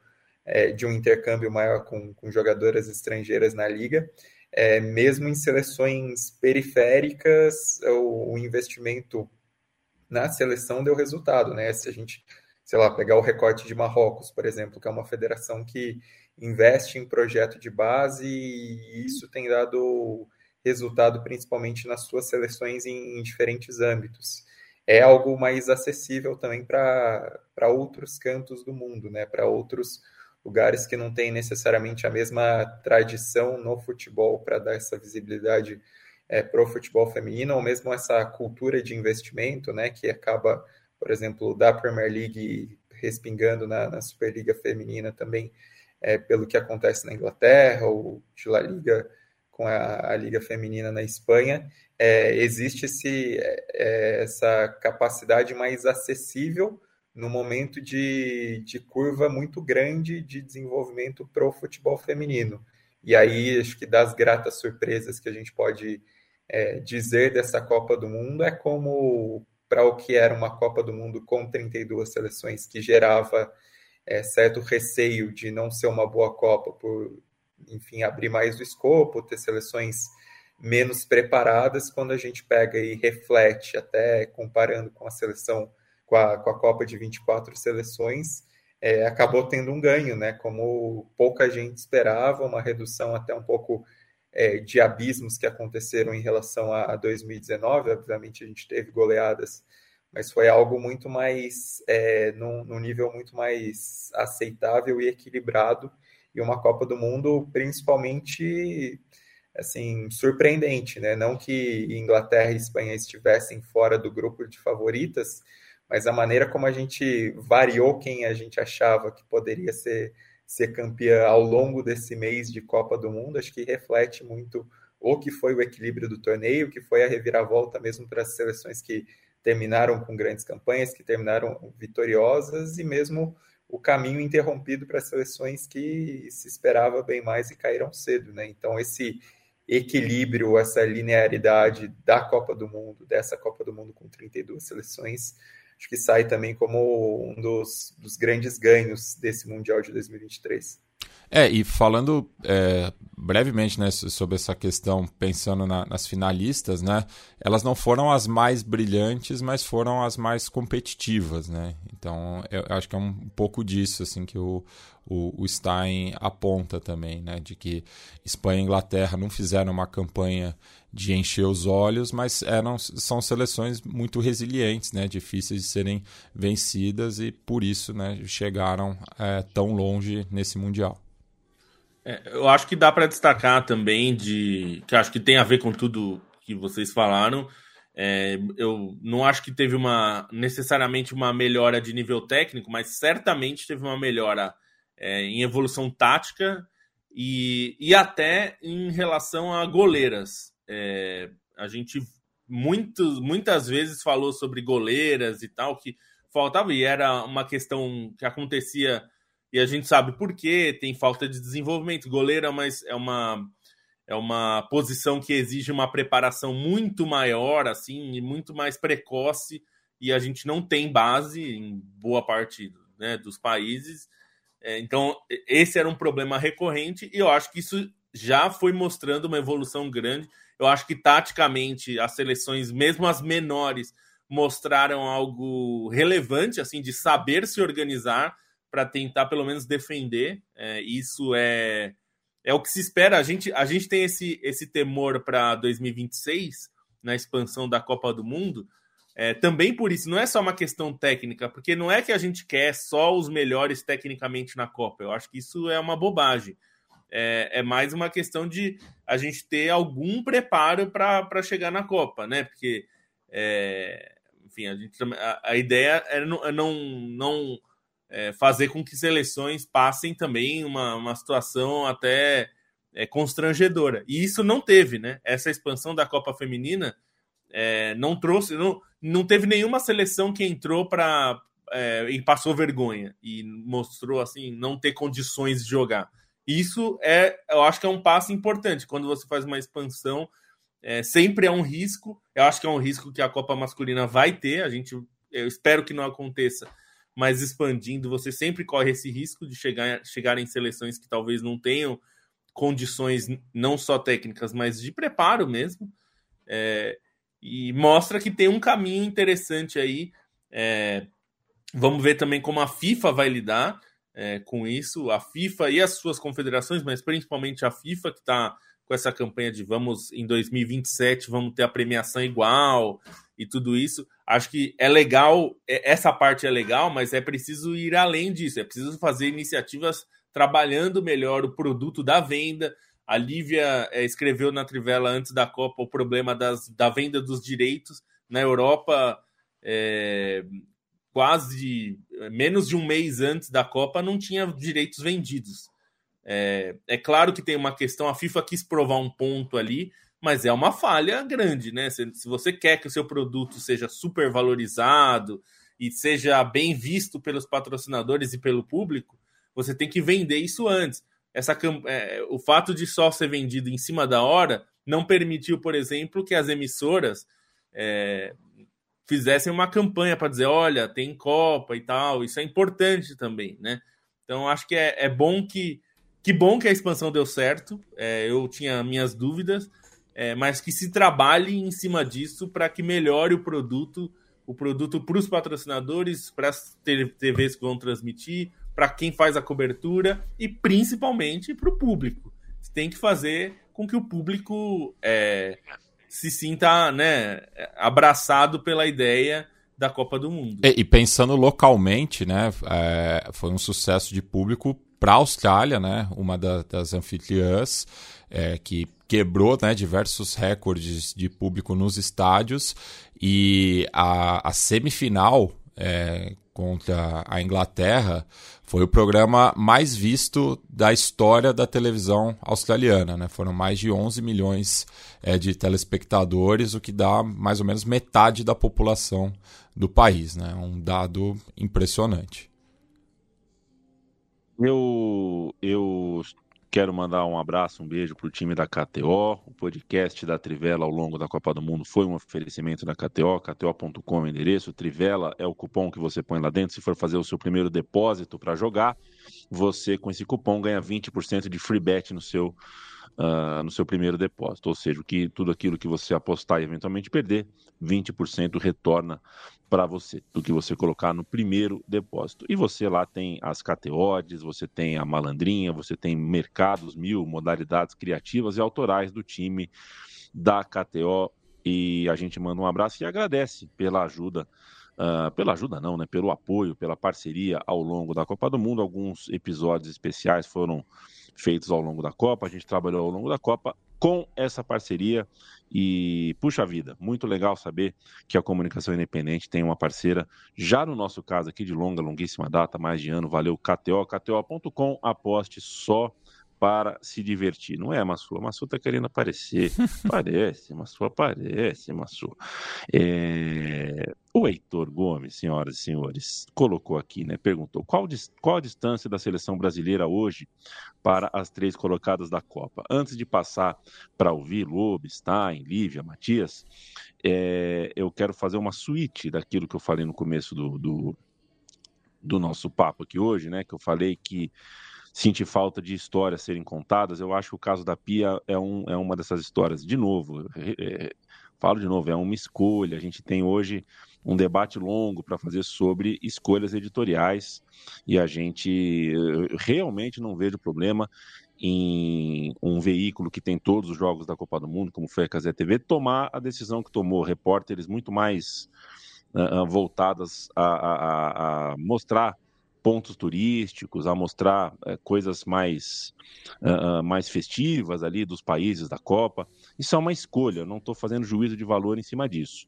é, de um intercâmbio maior com, com jogadoras estrangeiras na liga. É, mesmo em seleções periféricas, o, o, investimento na seleção deu resultado, né? Se a gente, sei lá, pegar o recorte de Marrocos, por exemplo, que é uma federação que investe em projeto de base e isso tem dado resultado principalmente nas suas seleções em, em diferentes âmbitos é algo mais acessível também para outros cantos do mundo, né? Para outros lugares que não têm necessariamente a mesma tradição no futebol para dar essa visibilidade é, para o futebol feminino, ou mesmo essa cultura de investimento, né? Que acaba, por exemplo, da Premier League respingando na, na Superliga Feminina também é, pelo que acontece na Inglaterra ou de La Liga com a, a Liga Feminina na Espanha, é, existe esse, é, essa capacidade mais acessível no momento de, de curva muito grande de desenvolvimento para o futebol feminino. E aí, acho que das gratas surpresas que a gente pode é, dizer dessa Copa do Mundo é como, para o que era uma Copa do Mundo com 32 seleções, que gerava é, certo receio de não ser uma boa Copa, por, enfim, abrir mais o escopo, ter seleções menos preparadas, quando a gente pega e reflete, até comparando com a seleção com a, com a Copa de 24 seleções, é, acabou tendo um ganho, né? Como pouca gente esperava, uma redução até um pouco é, de abismos que aconteceram em relação a, a 2019. Obviamente a gente teve goleadas, mas foi algo muito mais, é, num, num nível muito mais aceitável e equilibrado, e uma Copa do Mundo principalmente assim surpreendente, né? Não que Inglaterra e Espanha estivessem fora do grupo de favoritas, mas a maneira como a gente variou quem a gente achava que poderia ser, ser campeã ao longo desse mês de Copa do Mundo, acho que reflete muito o que foi o equilíbrio do torneio, que foi a reviravolta mesmo para as seleções que terminaram com grandes campanhas, que terminaram vitoriosas, e mesmo o caminho interrompido para seleções que se esperava bem mais e caíram cedo. Né? Então, esse equilíbrio, essa linearidade da Copa do Mundo, dessa Copa do Mundo com 32 seleções, acho que sai também como um dos, dos grandes ganhos desse Mundial de 2023. É, e falando é, brevemente né, sobre essa questão, pensando na, nas finalistas, né, elas não foram as mais brilhantes, mas foram as mais competitivas, né? Então, eu acho que é um pouco disso assim que o, o, o Stein aponta também, né, de que Espanha e Inglaterra não fizeram uma campanha de encher os olhos, mas eram, são seleções muito resilientes, né, difíceis de serem vencidas e por isso né, chegaram é, tão longe nesse Mundial. É, eu acho que dá para destacar também de que acho que tem a ver com tudo que vocês falaram. É, eu não acho que teve uma necessariamente uma melhora de nível técnico, mas certamente teve uma melhora é, em evolução tática e, e até em relação a goleiras. É, a gente muito, muitas vezes falou sobre goleiras e tal, que faltava, e era uma questão que acontecia e a gente sabe por quê, tem falta de desenvolvimento. Goleira mas é uma é uma posição que exige uma preparação muito maior, assim, e muito mais precoce, e a gente não tem base em boa parte né, dos países. É, então, esse era um problema recorrente, e eu acho que isso já foi mostrando uma evolução grande. Eu acho que taticamente as seleções, mesmo as menores, mostraram algo relevante, assim, de saber se organizar para tentar pelo menos defender. É, isso é, é o que se espera. A gente, a gente tem esse, esse temor para 2026, na expansão da Copa do Mundo. É, também por isso, não é só uma questão técnica, porque não é que a gente quer só os melhores tecnicamente na Copa. Eu acho que isso é uma bobagem. É, é mais uma questão de a gente ter algum preparo para chegar na Copa, né? Porque, é, enfim, a, gente, a, a ideia é não, é não, não é, fazer com que seleções passem também uma, uma situação até é, constrangedora. E isso não teve, né? Essa expansão da Copa Feminina é, não trouxe, não, não teve nenhuma seleção que entrou para é, e passou vergonha e mostrou assim não ter condições de jogar. Isso é, eu acho que é um passo importante quando você faz uma expansão. É, sempre é um risco. Eu acho que é um risco que a Copa masculina vai ter. A gente, eu espero que não aconteça mas expandindo, você sempre corre esse risco de chegar, chegar em seleções que talvez não tenham condições não só técnicas, mas de preparo mesmo. É, e mostra que tem um caminho interessante aí. É, vamos ver também como a FIFA vai lidar é, com isso, a FIFA e as suas confederações, mas principalmente a FIFA, que está com essa campanha de vamos em 2027 vamos ter a premiação igual e tudo isso. Acho que é legal, é, essa parte é legal, mas é preciso ir além disso, é preciso fazer iniciativas trabalhando melhor o produto da venda. A Lívia é, escreveu na Trivela antes da Copa o problema das, da venda dos direitos. Na Europa, é, quase menos de um mês antes da Copa, não tinha direitos vendidos. É, é claro que tem uma questão, a FIFA quis provar um ponto ali, mas é uma falha grande, né? Se, se você quer que o seu produto seja super valorizado e seja bem visto pelos patrocinadores e pelo público, você tem que vender isso antes. Essa, é, o fato de só ser vendido em cima da hora não permitiu, por exemplo, que as emissoras é, fizessem uma campanha para dizer, olha, tem Copa e tal. Isso é importante também, né? Então acho que é, é bom que que bom que a expansão deu certo. É, eu tinha minhas dúvidas, é, mas que se trabalhe em cima disso para que melhore o produto, o produto para os patrocinadores, para as TVs que vão transmitir, para quem faz a cobertura e principalmente para o público. Tem que fazer com que o público é, se sinta né, abraçado pela ideia da Copa do Mundo. E, e pensando localmente, né, é, foi um sucesso de público para a Austrália, né, uma da, das anfitriãs, é, que quebrou né, diversos recordes de público nos estádios e a, a semifinal é, contra a Inglaterra foi o programa mais visto da história da televisão australiana. Né? Foram mais de 11 milhões é, de telespectadores, o que dá mais ou menos metade da população do país. Né? Um dado impressionante. Eu, eu Quero mandar um abraço, um beijo para o time da KTO. O podcast da Trivela ao longo da Copa do Mundo foi um oferecimento da KTO, kto.com é endereço. Trivela é o cupom que você põe lá dentro. Se for fazer o seu primeiro depósito para jogar, você com esse cupom ganha 20% de free bet no seu uh, no seu primeiro depósito. Ou seja, que tudo aquilo que você apostar e eventualmente perder, 20% retorna para você, do que você colocar no primeiro depósito. E você lá tem as cateodes, você tem a malandrinha, você tem mercados mil, modalidades criativas e autorais do time da KTO. E a gente manda um abraço e agradece pela ajuda. Uh, pela ajuda não, né? Pelo apoio, pela parceria ao longo da Copa do Mundo. Alguns episódios especiais foram feitos ao longo da Copa, a gente trabalhou ao longo da Copa com essa parceria e puxa vida, muito legal saber que a comunicação independente tem uma parceira, já no nosso caso aqui de longa, longuíssima data, mais de ano, valeu KTO, KTO.com, aposte só para se divertir. Não é, Massu? A Massu tá querendo aparecer. Parece, Massu aparece, Massu. É... O Heitor Gomes, senhoras e senhores, colocou aqui, né? Perguntou qual, qual a distância da seleção brasileira hoje para as três colocadas da Copa. Antes de passar para ouvir Lobo, Stein, Lívia, Matias, é... eu quero fazer uma suíte daquilo que eu falei no começo do, do, do nosso papo aqui hoje, né? Que eu falei que sentir falta de histórias serem contadas. Eu acho que o caso da Pia é, um, é uma dessas histórias. De novo, é, falo de novo, é uma escolha. A gente tem hoje um debate longo para fazer sobre escolhas editoriais e a gente realmente não vejo problema em um veículo que tem todos os jogos da Copa do Mundo, como foi a Casé TV, tomar a decisão que tomou. Repórteres muito mais uh, voltadas a, a, a mostrar pontos turísticos, a mostrar é, coisas mais, uh, mais festivas ali dos países da Copa. Isso é uma escolha, não estou fazendo juízo de valor em cima disso.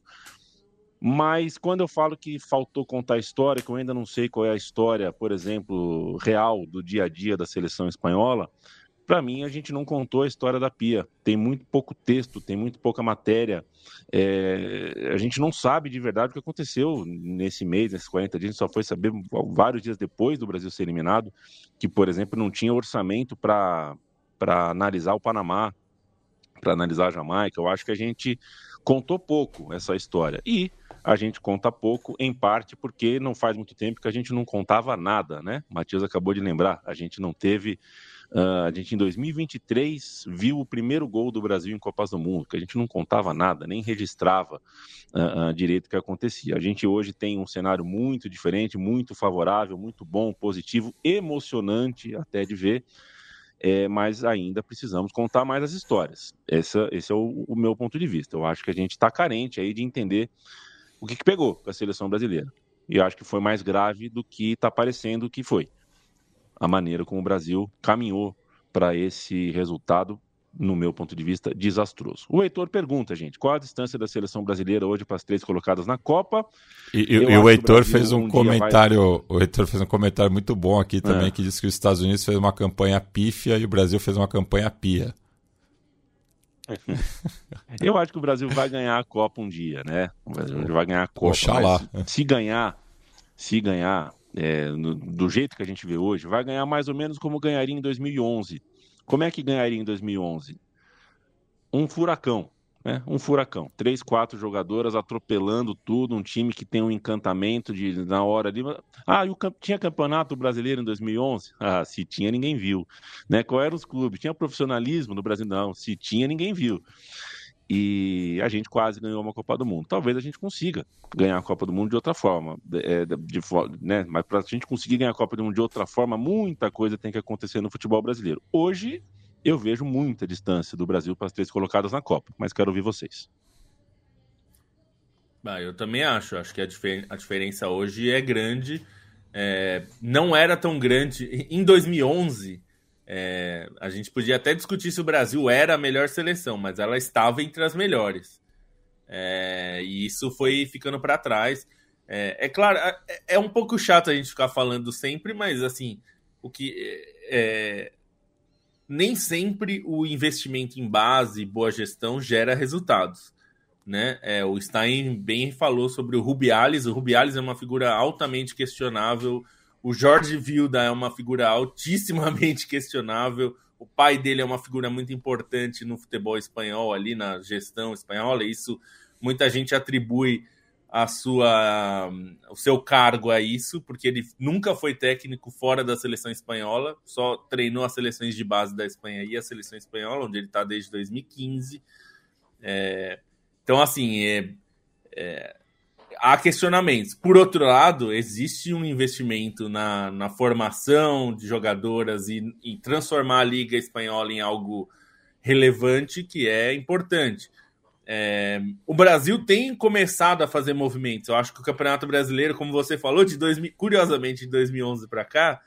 Mas quando eu falo que faltou contar história, que eu ainda não sei qual é a história, por exemplo, real do dia a dia da seleção espanhola, para mim, a gente não contou a história da Pia. Tem muito pouco texto, tem muito pouca matéria. É, a gente não sabe de verdade o que aconteceu nesse mês, nesses 40 dias. A gente só foi saber vários dias depois do Brasil ser eliminado, que, por exemplo, não tinha orçamento para analisar o Panamá, para analisar a Jamaica. Eu acho que a gente contou pouco essa história. E a gente conta pouco, em parte porque não faz muito tempo que a gente não contava nada, né? Matias acabou de lembrar, a gente não teve Uh, a gente em 2023 viu o primeiro gol do Brasil em Copas do Mundo, que a gente não contava nada, nem registrava uh, uh, direito o que acontecia. A gente hoje tem um cenário muito diferente, muito favorável, muito bom, positivo, emocionante até de ver. É, mas ainda precisamos contar mais as histórias. Essa, esse é o, o meu ponto de vista. Eu acho que a gente está carente aí de entender o que, que pegou com a seleção brasileira. E acho que foi mais grave do que está parecendo que foi a maneira como o Brasil caminhou para esse resultado no meu ponto de vista, desastroso. O Heitor pergunta, gente, qual a distância da seleção brasileira hoje para as três colocadas na Copa? E, e o Heitor fez um, um comentário, vai... o Heitor fez um comentário muito bom aqui também, é. que disse que os Estados Unidos fez uma campanha pífia e o Brasil fez uma campanha pia. Eu acho que o Brasil vai ganhar a Copa um dia, né? O Brasil vai ganhar a Copa. Oxalá. Se ganhar, se ganhar é, no, do jeito que a gente vê hoje, vai ganhar mais ou menos como ganharia em 2011. Como é que ganharia em 2011? Um furacão, né? Um furacão. Três, quatro jogadoras atropelando tudo, um time que tem um encantamento de na hora ali. Ah, e o, tinha campeonato brasileiro em 2011? Ah, se tinha, ninguém viu. Né? Qual eram os clubes? Tinha profissionalismo no Brasil? Não, se tinha, ninguém viu e a gente quase ganhou uma Copa do Mundo. Talvez a gente consiga ganhar a Copa do Mundo de outra forma, é, de, né? mas para a gente conseguir ganhar a Copa do Mundo de outra forma, muita coisa tem que acontecer no futebol brasileiro. Hoje, eu vejo muita distância do Brasil para as três colocadas na Copa, mas quero ouvir vocês. Eu também acho. Acho que a, difer a diferença hoje é grande. É, não era tão grande. Em 2011, é, a gente podia até discutir se o Brasil era a melhor seleção, mas ela estava entre as melhores. É, e isso foi ficando para trás. É, é, claro, é, é, um pouco chato a gente ficar falando sempre, mas assim, o que é, nem sempre o investimento em base e boa gestão gera resultados. Né? É, o Stein bem falou sobre o Rubiales. O Rubiales é uma figura altamente questionável o Jorge Vilda é uma figura altissimamente questionável. O pai dele é uma figura muito importante no futebol espanhol, ali na gestão espanhola. E isso muita gente atribui a sua, o seu cargo a isso, porque ele nunca foi técnico fora da seleção espanhola, só treinou as seleções de base da Espanha e a seleção espanhola, onde ele está desde 2015. É, então, assim, é, é, há questionamentos. Por outro lado, existe um investimento na, na formação de jogadoras e em transformar a Liga Espanhola em algo relevante que é importante. É, o Brasil tem começado a fazer movimentos. Eu acho que o Campeonato Brasileiro, como você falou, de 2000, curiosamente de 2011 para cá,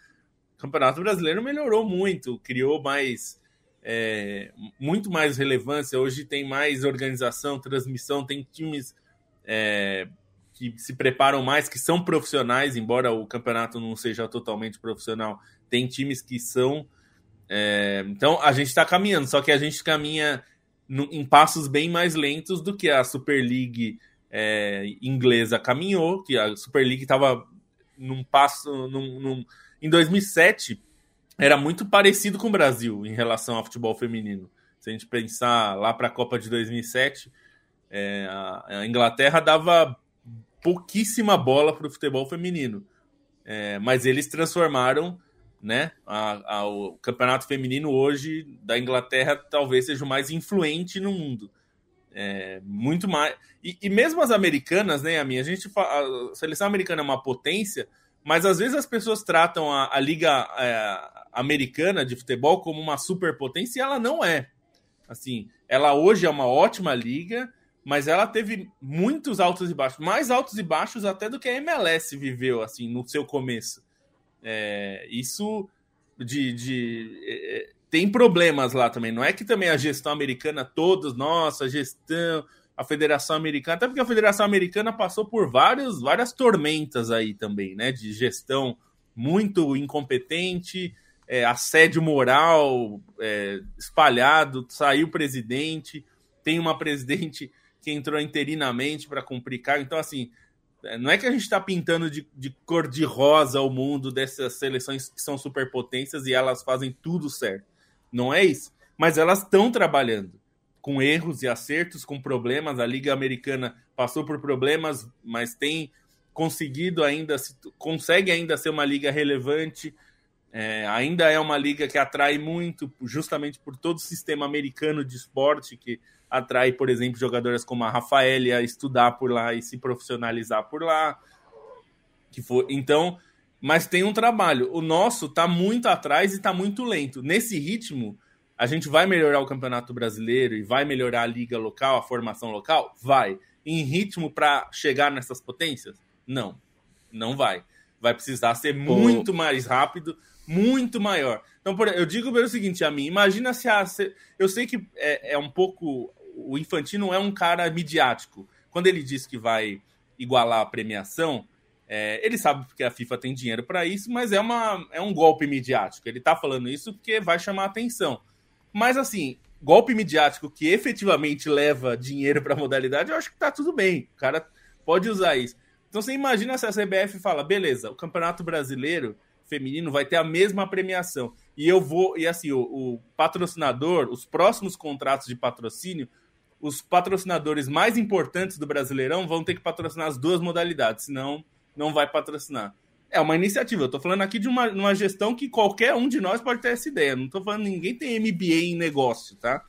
o Campeonato Brasileiro melhorou muito, criou mais é, muito mais relevância. Hoje tem mais organização, transmissão, tem times é, que se preparam mais, que são profissionais, embora o campeonato não seja totalmente profissional, tem times que são. É, então a gente está caminhando, só que a gente caminha no, em passos bem mais lentos do que a Super League é, inglesa caminhou, que a Super League estava num passo. Num, num, em 2007 era muito parecido com o Brasil em relação ao futebol feminino. Se a gente pensar lá para a Copa de 2007, é, a Inglaterra dava pouquíssima bola para o futebol feminino. É, mas eles transformaram né, a, a, o campeonato feminino hoje da Inglaterra talvez seja o mais influente no mundo. É, muito mais. E, e, mesmo as americanas, né, a minha, a gente a seleção americana é uma potência, mas às vezes as pessoas tratam a, a liga é, americana de futebol como uma superpotência e ela não é. Assim, ela hoje é uma ótima liga, mas ela teve muitos altos e baixos, mais altos e baixos até do que a MLS viveu assim no seu começo. É, isso de, de é, é, tem problemas lá também. Não é que também a gestão americana todos, nossa, a gestão, a Federação Americana, até porque a Federação Americana passou por vários, várias tormentas aí também, né? De gestão muito incompetente, é, assédio moral é, espalhado, saiu presidente, tem uma presidente que entrou interinamente para cumprir cargo. Então, assim, é, não é que a gente está pintando de, de cor de rosa o mundo dessas seleções que são superpotências e elas fazem tudo certo. Não é isso. Mas elas estão trabalhando com erros e acertos, com problemas. A Liga Americana passou por problemas, mas tem conseguido ainda, consegue ainda ser uma liga relevante. É, ainda é uma liga que atrai muito, justamente por todo o sistema americano de esporte que atrai, por exemplo, jogadoras como a Rafaelia a estudar por lá e se profissionalizar por lá. Que for, então, mas tem um trabalho. O nosso está muito atrás e está muito lento. Nesse ritmo, a gente vai melhorar o Campeonato Brasileiro e vai melhorar a liga local, a formação local? Vai. Em ritmo para chegar nessas potências? Não, não vai. vai precisar ser muito mais rápido, muito maior. Então, por, eu digo pelo seguinte a mim, imagina se a. Eu sei que é, é um pouco. O Infantino é um cara midiático. Quando ele diz que vai igualar a premiação, é, ele sabe porque a FIFA tem dinheiro para isso, mas é, uma, é um golpe midiático. Ele está falando isso porque vai chamar atenção. Mas assim, golpe midiático que efetivamente leva dinheiro para a modalidade, eu acho que tá tudo bem. O cara pode usar isso. Então você imagina se a CBF fala, beleza, o Campeonato Brasileiro feminino vai ter a mesma premiação. E eu vou, e assim, o, o patrocinador, os próximos contratos de patrocínio, os patrocinadores mais importantes do Brasileirão vão ter que patrocinar as duas modalidades, senão não vai patrocinar. É uma iniciativa. Eu estou falando aqui de uma, uma gestão que qualquer um de nós pode ter essa ideia. Não estou falando ninguém tem MBA em negócio, tá?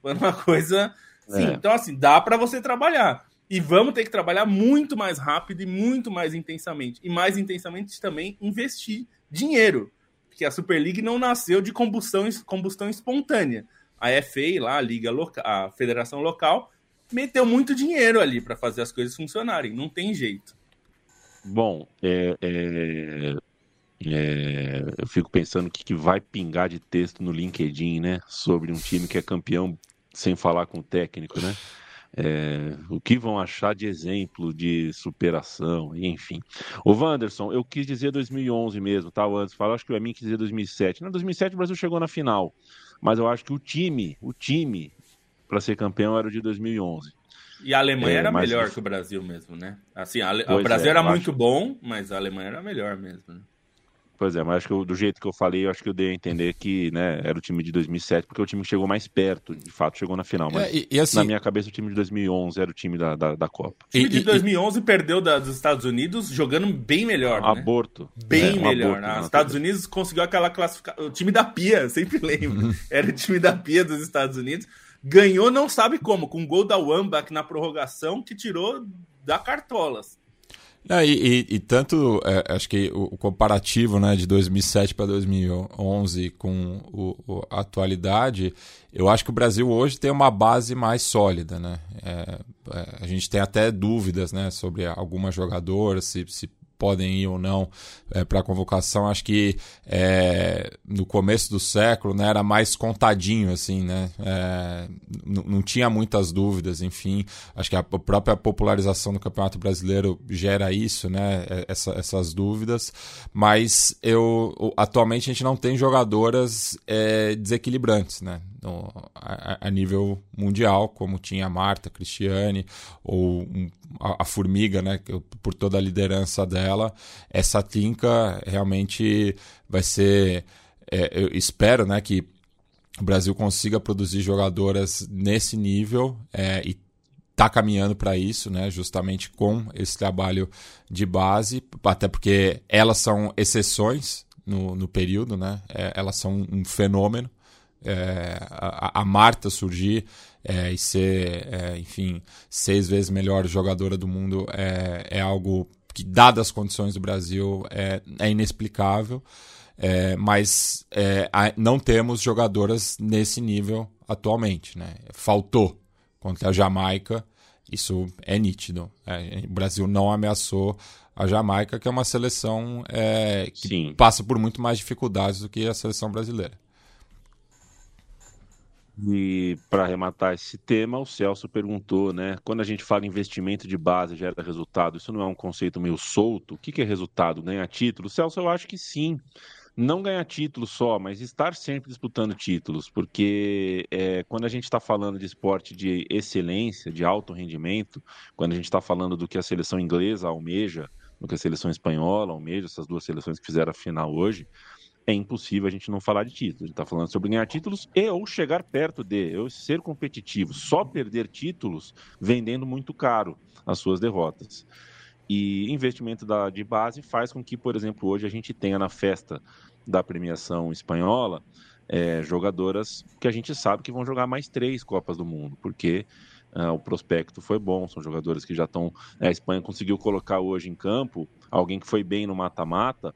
Falando uma coisa. Sim, é. então assim, dá para você trabalhar. E vamos ter que trabalhar muito mais rápido e muito mais intensamente. E mais intensamente também investir dinheiro. Porque a Super League não nasceu de combustão, combustão espontânea. A FA, lá, a Liga a Federação Local, meteu muito dinheiro ali para fazer as coisas funcionarem. Não tem jeito. Bom, é, é, é, eu fico pensando o que, que vai pingar de texto no LinkedIn, né? Sobre um time que é campeão sem falar com o técnico, né? É, o que vão achar de exemplo de superação, enfim. O Wanderson, eu quis dizer 2011 mesmo, tá? O antes fala, acho que o Emin quis dizer 2007. Na 2007 o Brasil chegou na final, mas eu acho que o time, o time para ser campeão era o de 2011. E a Alemanha é, era melhor que o Brasil mesmo, né? Assim, a, o Brasil é, era muito acho... bom, mas a Alemanha era melhor mesmo. Né? Pois é, mas acho que eu, do jeito que eu falei, eu acho que eu dei a entender que né, era o time de 2007, porque o time que chegou mais perto, de fato, chegou na final. Mas é, e, e assim, na minha cabeça, o time de 2011 era o time da, da, da Copa. O time de 2011 e, perdeu da, dos Estados Unidos jogando bem melhor. Né? Aborto. Bem é, melhor. Aborto, né? Os Estados Unidos conseguiu aquela classificação. O time da Pia, sempre lembro. era o time da Pia dos Estados Unidos. Ganhou, não sabe como, com um gol da Wambach na prorrogação que tirou da cartolas. Não, e, e, e, tanto, é, acho que o, comparativo né, de 2007 para 2011 com o, o, a atualidade, eu acho que o Brasil hoje tem uma base mais sólida. Né? É, é, a gente tem até dúvidas né, sobre algumas jogadoras, se, se podem ir ou não é, para a convocação. Acho que é, no começo do século né, era mais contadinho, assim, né? É, não tinha muitas dúvidas, enfim. Acho que a própria popularização do Campeonato Brasileiro gera isso, né? É, essa, essas dúvidas. Mas eu atualmente a gente não tem jogadoras é, desequilibrantes, né? No, a, a, nível mundial, como tinha a Marta, a Cristiane, ou um, a, a, Formiga, né? Por toda a liderança dela essa Tinca realmente vai ser. É, eu espero né, que o Brasil consiga produzir jogadoras nesse nível é, e está caminhando para isso, né, justamente com esse trabalho de base, até porque elas são exceções no, no período, né, é, elas são um fenômeno. É, a, a, Marta surgir é, e ser, é, enfim, seis vezes melhor jogadora do mundo é, é algo que, dadas as condições do Brasil, é, é inexplicável. É, mas é, não temos jogadoras nesse nível atualmente. Né? Faltou contra a Jamaica, isso é nítido. O Brasil não ameaçou a Jamaica, que é uma seleção que Sim. passa por muito mais dificuldades do que a seleção brasileira. E para arrematar esse tema, o Celso perguntou, né? Quando a gente fala investimento de base gera resultado, isso não é um conceito meio solto? O que, que é resultado? Ganhar título? Celso, eu acho que sim. Não ganhar título só, mas estar sempre disputando títulos, porque é, quando a gente está falando de esporte de excelência, de alto rendimento, quando a gente está falando do que a seleção inglesa almeja, do que a seleção espanhola almeja, essas duas seleções que fizeram a final hoje, é impossível a gente não falar de títulos. A gente está falando sobre ganhar títulos e ou chegar perto de, ou ser competitivo. Só perder títulos vendendo muito caro as suas derrotas. E investimento da, de base faz com que, por exemplo, hoje a gente tenha na festa da premiação espanhola é, jogadoras que a gente sabe que vão jogar mais três Copas do Mundo, porque uh, o prospecto foi bom, são jogadores que já estão. A Espanha conseguiu colocar hoje em campo alguém que foi bem no mata-mata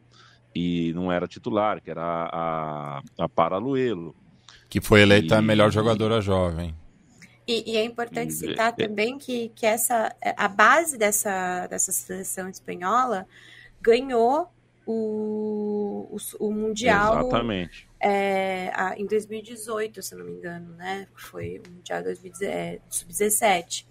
e não era titular, que era a, a, a Paraluelo. Que foi eleita e... a melhor jogadora jovem. E, e é importante citar é, também que, que essa, a base dessa, dessa seleção espanhola ganhou o, o, o Mundial. Exatamente. É, a, em 2018, se não me engano, né? Foi o Mundial é, Sub-17.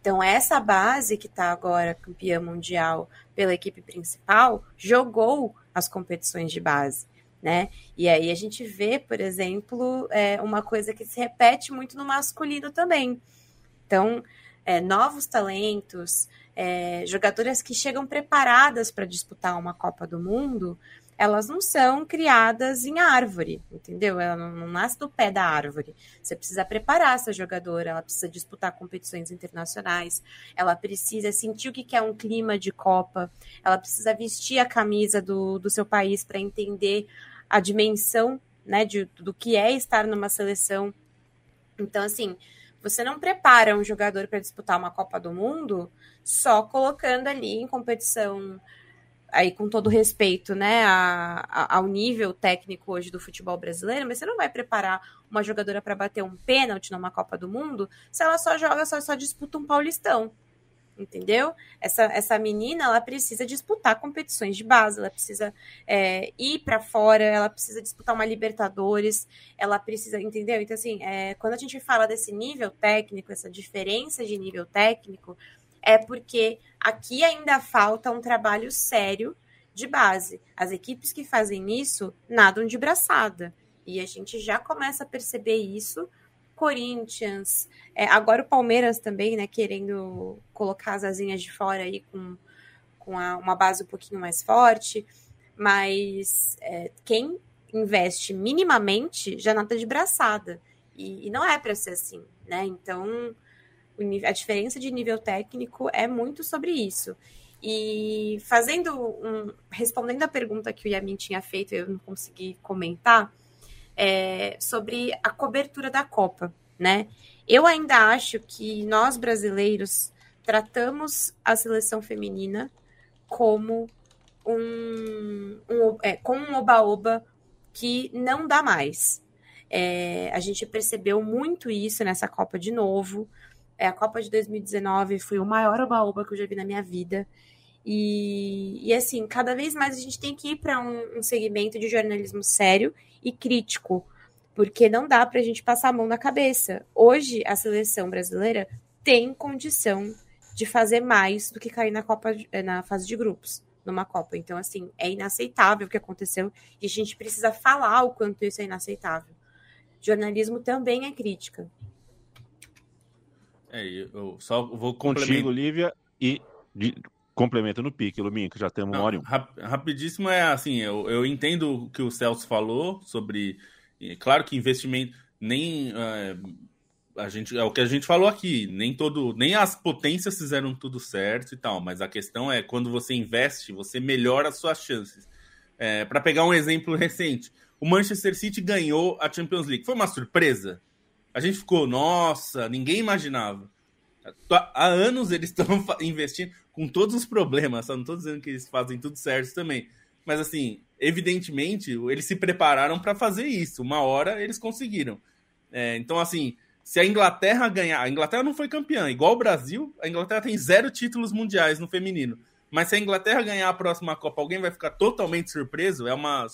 Então, essa base que está agora campeã mundial pela equipe principal jogou as competições de base. Né? E aí a gente vê, por exemplo, é, uma coisa que se repete muito no masculino também. Então, é, novos talentos, é, jogadoras que chegam preparadas para disputar uma Copa do Mundo, elas não são criadas em árvore, entendeu? Ela não, não, nasce do pé da árvore. Você precisa preparar essa jogadora, ela precisa disputar competições internacionais, ela precisa sentir o que é um clima de Copa, ela precisa vestir a camisa do, do seu país para entender a dimensão né, de, do que é estar numa seleção. Então, assim, você não prepara um jogador para disputar uma Copa do Mundo só colocando ali em competição aí com todo respeito, né, a, a, ao nível técnico hoje do futebol brasileiro, mas você não vai preparar uma jogadora para bater um pênalti numa Copa do Mundo se ela só joga, só, só disputa um Paulistão. Entendeu? Essa, essa menina ela precisa disputar competições de base, ela precisa é, ir para fora, ela precisa disputar uma Libertadores, ela precisa, entendeu? Então, assim, é, quando a gente fala desse nível técnico, essa diferença de nível técnico, é porque aqui ainda falta um trabalho sério de base. As equipes que fazem isso nadam de braçada. E a gente já começa a perceber isso. Corinthians, é, agora o Palmeiras também, né, querendo colocar as asinhas de fora aí com, com a, uma base um pouquinho mais forte. Mas é, quem investe minimamente já nada de braçada. E, e não é para ser assim, né? Então, a diferença de nível técnico é muito sobre isso. E fazendo um, respondendo a pergunta que o Yamin tinha feito, eu não consegui comentar, é, sobre a cobertura da Copa, né? Eu ainda acho que nós brasileiros tratamos a seleção feminina como um, um é, um oba-oba que não dá mais. É, a gente percebeu muito isso nessa Copa de novo. É, a Copa de 2019 foi o maior oba-oba que eu já vi na minha vida. E, e assim, cada vez mais a gente tem que ir para um, um, segmento de jornalismo sério e crítico, porque não dá para a gente passar a mão na cabeça. Hoje, a seleção brasileira tem condição de fazer mais do que cair na Copa eh, na fase de grupos numa Copa. Então, assim, é inaceitável o que aconteceu e a gente precisa falar o quanto isso é inaceitável. Jornalismo também é crítica. É, eu só vou Contigo, Lívia, e de, complemento no pique, Luminho, que já temos um. Rap, rapidíssimo é assim, eu, eu entendo o que o Celso falou sobre. Claro que investimento nem. É, a gente, é o que a gente falou aqui, nem todo, nem as potências fizeram tudo certo e tal, mas a questão é quando você investe, você melhora as suas chances. É, Para pegar um exemplo recente, o Manchester City ganhou a Champions League. Foi uma surpresa? A gente ficou, nossa, ninguém imaginava. Há anos eles estão investindo com todos os problemas, só não estou dizendo que eles fazem tudo certo também. Mas assim, evidentemente, eles se prepararam para fazer isso. Uma hora eles conseguiram. É, então, assim, se a Inglaterra ganhar. A Inglaterra não foi campeã, igual o Brasil, a Inglaterra tem zero títulos mundiais no feminino. Mas se a Inglaterra ganhar a próxima Copa, alguém vai ficar totalmente surpreso? É uma.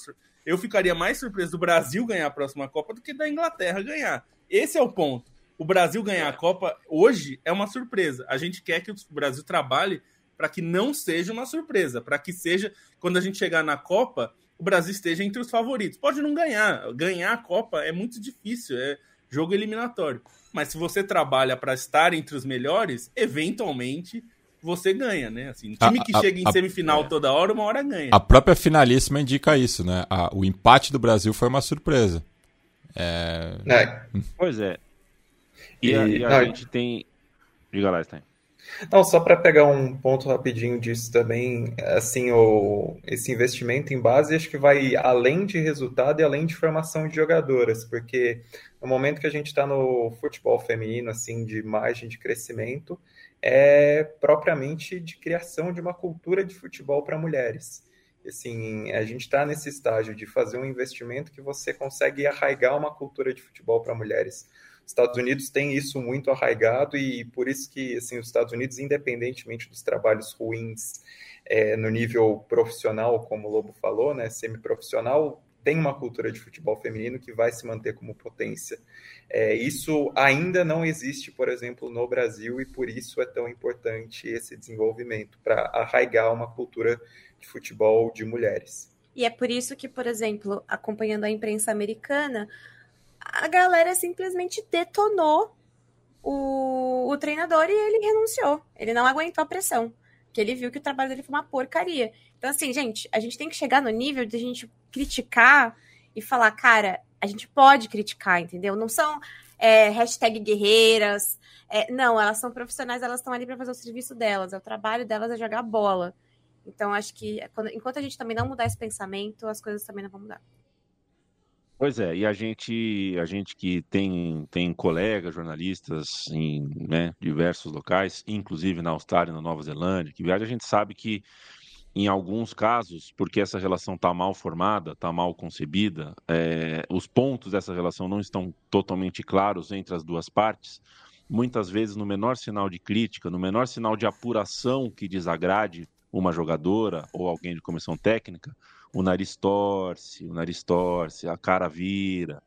Eu ficaria mais surpreso do Brasil ganhar a próxima Copa do que da Inglaterra ganhar. Esse é o ponto. O Brasil ganhar a Copa hoje é uma surpresa. A gente quer que o Brasil trabalhe para que não seja uma surpresa, para que seja, quando a gente chegar na Copa, o Brasil esteja entre os favoritos. Pode não ganhar, ganhar a Copa é muito difícil, é jogo eliminatório. Mas se você trabalha para estar entre os melhores, eventualmente você ganha, né? Assim, time que a, chega em a, semifinal a, toda hora, uma hora ganha. A própria finalíssima indica isso, né? o empate do Brasil foi uma surpresa. É... É. Pois é. E, e a, e a não, gente tem. Diga lá, Stein. Não, só para pegar um ponto rapidinho disso também, assim, o, esse investimento em base acho que vai além de resultado e além de formação de jogadoras, porque no momento que a gente está no futebol feminino, assim, de margem de crescimento, é propriamente de criação de uma cultura de futebol para mulheres assim, a gente está nesse estágio de fazer um investimento que você consegue arraigar uma cultura de futebol para mulheres. Estados Unidos tem isso muito arraigado e por isso que assim, os Estados Unidos, independentemente dos trabalhos ruins é, no nível profissional, como o Lobo falou, né, semiprofissional, tem uma cultura de futebol feminino que vai se manter como potência. É, isso ainda não existe, por exemplo, no Brasil, e por isso é tão importante esse desenvolvimento para arraigar uma cultura de futebol de mulheres. E é por isso que, por exemplo, acompanhando a imprensa americana, a galera simplesmente detonou o, o treinador e ele renunciou. Ele não aguentou a pressão, que ele viu que o trabalho dele foi uma porcaria. Então, assim, gente, a gente tem que chegar no nível de a gente criticar e falar, cara, a gente pode criticar, entendeu? Não são é, hashtag guerreiras. É, não, elas são profissionais, elas estão ali para fazer o serviço delas. É o trabalho delas é jogar bola. Então, acho que quando, enquanto a gente também não mudar esse pensamento, as coisas também não vão mudar. Pois é, e a gente, a gente que tem, tem colegas jornalistas em né, diversos locais, inclusive na Austrália, na Nova Zelândia, que viaja, a gente sabe que em alguns casos, porque essa relação está mal formada, está mal concebida, é, os pontos dessa relação não estão totalmente claros entre as duas partes. Muitas vezes, no menor sinal de crítica, no menor sinal de apuração que desagrade uma jogadora ou alguém de comissão técnica, o nariz torce, o nariz torce, a cara vira,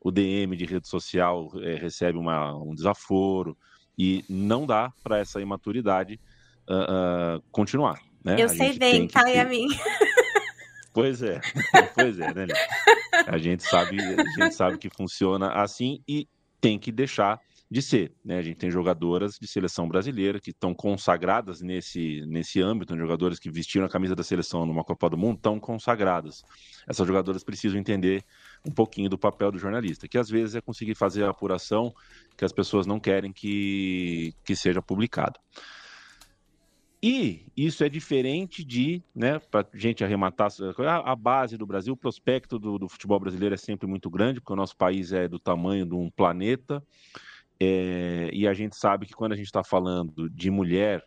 o DM de rede social é, recebe uma, um desaforo e não dá para essa imaturidade uh, uh, continuar. Né? Eu a sei bem, tá, a mim. Pois é, pois é, né? A gente sabe, a gente sabe que funciona assim e tem que deixar de ser. Né? A gente tem jogadoras de seleção brasileira que estão consagradas nesse, nesse âmbito, jogadores que vestiram a camisa da seleção numa Copa do Mundo estão consagradas. Essas jogadoras precisam entender um pouquinho do papel do jornalista, que às vezes é conseguir fazer a apuração que as pessoas não querem que, que seja publicado. E isso é diferente de, né, para gente arrematar a, base do Brasil, o prospecto do, do, futebol brasileiro é sempre muito grande, porque o nosso país é do tamanho de um planeta, é, e a gente sabe que quando a gente está falando de mulher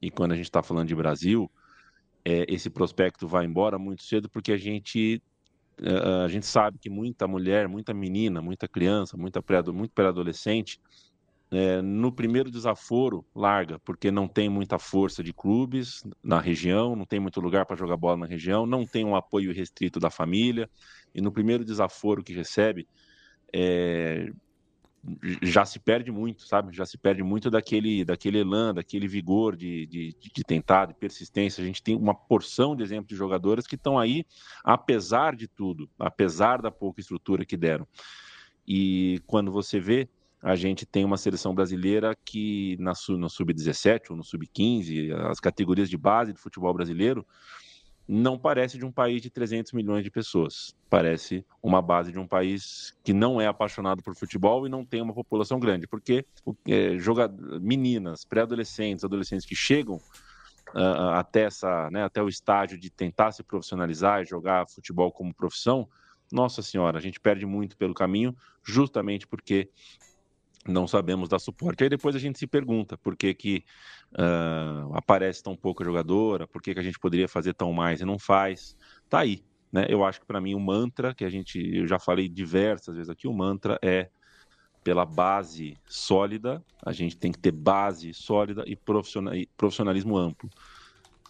e quando a gente está falando de Brasil, é, esse prospecto vai embora muito cedo, porque a gente a gente sabe que muita mulher, muita menina, muita criança, muita pré, muito pré-adolescente é, no primeiro desaforo larga, porque não tem muita força de clubes na região, não tem muito lugar para jogar bola na região, não tem um apoio restrito da família, e no primeiro desaforo que recebe, é, já se perde muito, sabe? Já se perde muito daquele, daquele elan, daquele vigor de, de, de tentar, de persistência. A gente tem uma porção de exemplos de jogadoras que estão aí, apesar de tudo, apesar da pouca estrutura que deram. E quando você vê a gente tem uma seleção brasileira que na, no sub-17 ou no sub-15, as categorias de base do futebol brasileiro, não parece de um país de 300 milhões de pessoas. Parece uma base de um país que não é apaixonado por futebol e não tem uma população grande, porque é, joga, meninas, pré-adolescentes, adolescentes que chegam uh, até, essa, né, até o estágio de tentar se profissionalizar e jogar futebol como profissão, nossa senhora, a gente perde muito pelo caminho, justamente porque não sabemos dar suporte. Aí depois a gente se pergunta por que, que uh, aparece tão pouca jogadora, por que, que a gente poderia fazer tão mais e não faz. Tá aí. Né? Eu acho que para mim o mantra, que a gente, eu já falei diversas vezes aqui, o mantra é pela base sólida, a gente tem que ter base sólida e profissionalismo amplo.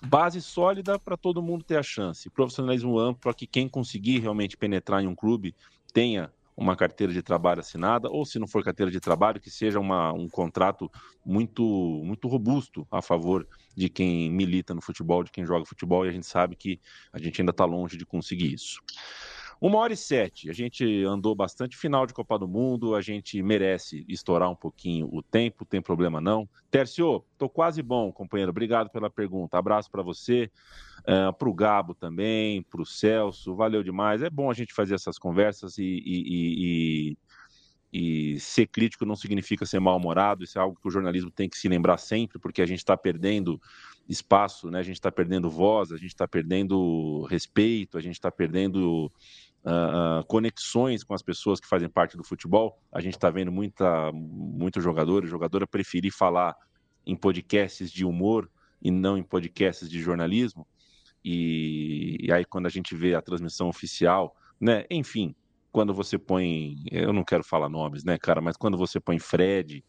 Base sólida para todo mundo ter a chance, profissionalismo amplo para que quem conseguir realmente penetrar em um clube tenha uma carteira de trabalho assinada, ou se não for carteira de trabalho, que seja uma, um contrato muito, muito robusto a favor de quem milita no futebol, de quem joga futebol, e a gente sabe que a gente ainda está longe de conseguir isso. Uma hora e sete, a gente andou bastante final de Copa do Mundo, a gente merece estourar um pouquinho o tempo, tem problema não. Tércio, tô quase bom, companheiro, obrigado pela pergunta, abraço para você, uh, é, para o Gabo também, para o Celso, valeu demais. É bom a gente fazer essas conversas e, e, e, e ser crítico não significa ser mal-humorado, isso é algo que o jornalismo tem que se lembrar sempre, porque a gente está perdendo espaço, né? a gente está perdendo voz, a gente está perdendo respeito, a gente está perdendo uh, conexões com as pessoas que fazem parte do futebol. A gente está vendo muita, muito jogador, jogadora preferir falar em podcasts de humor e não em podcasts de jornalismo. E, e aí quando a gente vê a transmissão oficial, né? Enfim, quando você põe, eu não quero falar nomes, né, cara, mas quando você põe Fred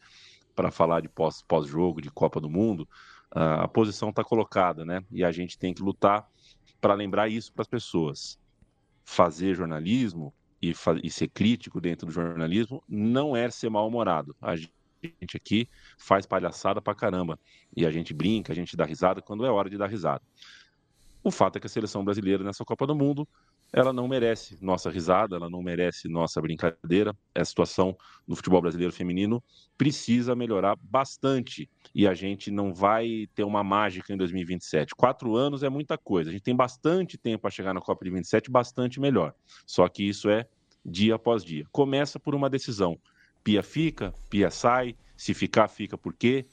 para falar de pós, pós-jogo, de Copa do Mundo, a posição está colocada, né? E a gente tem que lutar para lembrar isso para as pessoas. Fazer jornalismo e, fa e, ser crítico dentro do jornalismo não é ser mal-humorado. A gente aqui faz palhaçada pra caramba. E a gente brinca, a gente dá risada quando é hora de dar risada. O fato é que a seleção brasileira nessa Copa do Mundo ela não merece nossa risada, ela não merece nossa brincadeira. A situação no futebol brasileiro feminino precisa melhorar bastante e a gente não vai ter uma mágica em 2027. Quatro anos é muita coisa, a gente tem bastante tempo para chegar na Copa de 27, bastante melhor. Só que isso é dia após dia. Começa por uma decisão. Pia fica, Pia sai, se ficar, fica por quê?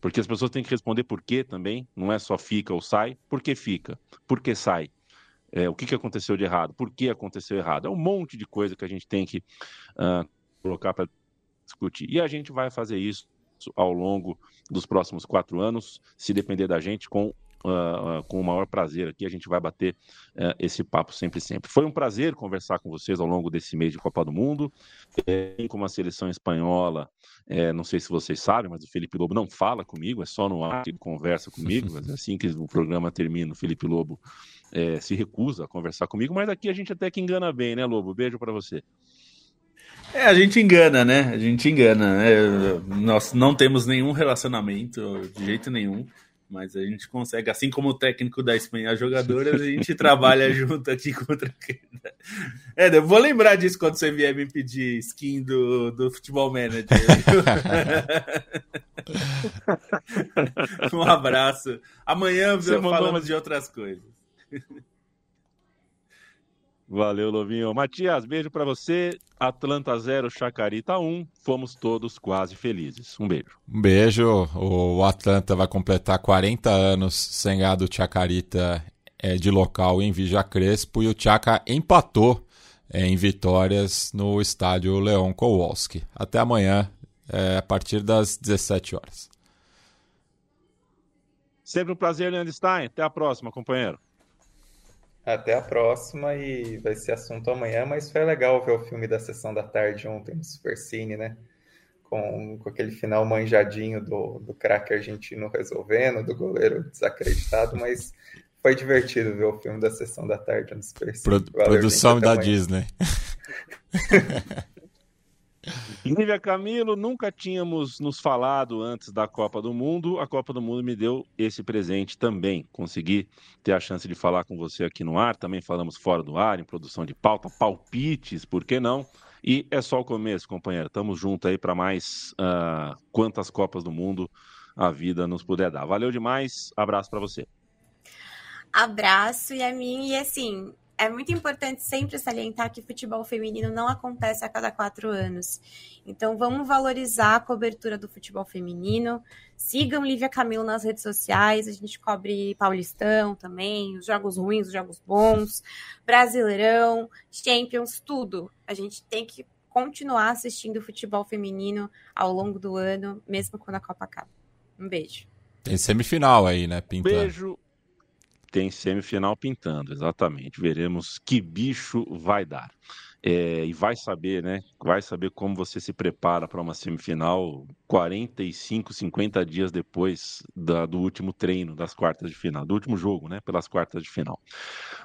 Porque as pessoas têm que responder por quê também, não é só fica ou sai, por que fica, por que sai é, o que, que aconteceu de errado, por que aconteceu errado. É um monte de coisa que a gente tem que uh, colocar para discutir. E a gente vai fazer isso ao longo dos próximos quatro anos, se depender da gente, com Uh, uh, com o maior prazer aqui. A gente vai bater uh, esse papo sempre, sempre. Foi um prazer conversar com vocês ao longo desse mês de Copa do Mundo. É, com a seleção espanhola, é, não sei se vocês sabem, mas o Felipe Lobo não fala comigo, é só no ar que ele conversa comigo. Mas assim que o programa termina, o Felipe Lobo é, se recusa a conversar comigo. Mas aqui a gente até que engana bem, né, Lobo? Beijo para você. É, a gente engana, né? A gente engana, né? Nós não temos nenhum relacionamento de jeito nenhum mas a gente consegue, assim como o técnico da Espanha as jogadoras, a gente trabalha junto aqui contra. É, eu vou lembrar disso quando você vier me pedir skin do, do Futebol Manager. um abraço. Amanhã você falamos de outras coisas. Valeu, Lovinho. Matias, beijo para você. Atlanta 0, Chacarita 1. Fomos todos quase felizes. Um beijo. Um beijo. O Atlanta vai completar 40 anos sem ganhar do Chacarita é, de local em Vija Crespo e o Chaca empatou é, em vitórias no estádio Leon Kowalski. Até amanhã, é, a partir das 17 horas. Sempre um prazer, Leandro Stein. Até a próxima, companheiro. Até a próxima e vai ser assunto amanhã, mas foi legal ver o filme da sessão da tarde ontem no Supercine, né? Com, com aquele final manjadinho do, do craque argentino resolvendo, do goleiro desacreditado, mas foi divertido ver o filme da sessão da tarde no Supercine. Pro, Valeu, produção gente, da Disney. Lívia Camilo, nunca tínhamos nos falado antes da Copa do Mundo. A Copa do Mundo me deu esse presente também. Consegui ter a chance de falar com você aqui no ar. Também falamos fora do ar, em produção de pauta, palpites, por que não? E é só o começo, companheiro. Estamos juntos aí para mais uh, quantas Copas do Mundo a vida nos puder dar. Valeu demais. Abraço para você. Abraço, e a mim. E assim, é muito importante sempre salientar que futebol feminino não acontece a cada quatro anos. Então vamos valorizar a cobertura do futebol feminino. Sigam Lívia Camilo nas redes sociais. A gente cobre Paulistão também, os jogos ruins, os jogos bons, Brasileirão, Champions, tudo. A gente tem que continuar assistindo futebol feminino ao longo do ano, mesmo quando a Copa acaba. Um beijo. Tem semifinal aí, né, Pintando? Beijo tem semifinal pintando, exatamente. Veremos que bicho vai dar. É, e vai saber, né? Vai saber como você se prepara para uma semifinal 45, 50 dias depois da, do último treino das quartas de final, do último jogo, né? Pelas quartas de final.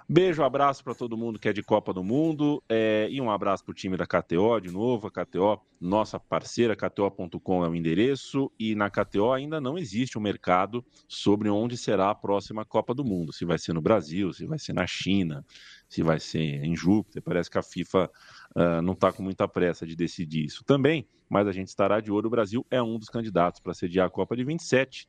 Beijo, abraço para todo mundo que é de Copa do Mundo é, e um abraço para o time da KTO de novo. A KTO, nossa parceira, KTO.com é o endereço e na KTO ainda não existe um mercado sobre onde será a próxima Copa do Mundo. Se vai ser no Brasil, se vai ser na China, se vai ser em Júpiter. Parece que a FIFA uh, não está com muita pressa de decidir isso também, mas a gente estará de olho. O Brasil é um dos candidatos para sediar a Copa de 27.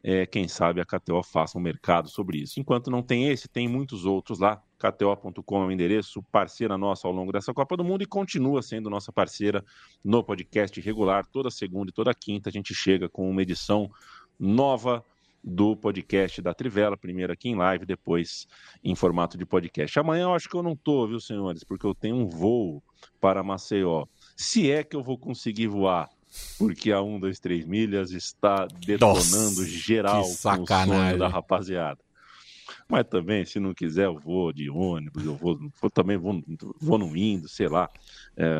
É, quem sabe a KTO faça um mercado sobre isso. Enquanto não tem esse, tem muitos outros lá. KTO.com é o endereço, parceira nossa ao longo dessa Copa do Mundo e continua sendo nossa parceira no podcast regular. Toda segunda e toda quinta a gente chega com uma edição nova do podcast da Trivela, primeiro aqui em live, depois em formato de podcast. Amanhã eu acho que eu não tô, viu, senhores, porque eu tenho um voo para Maceió. Se é que eu vou conseguir voar, porque a 1, 2, 3 milhas está detonando Nossa, geral com o sonho da rapaziada. Mas também, se não quiser, eu vou de ônibus, eu vou, eu também vou, vou no indo, sei lá. É,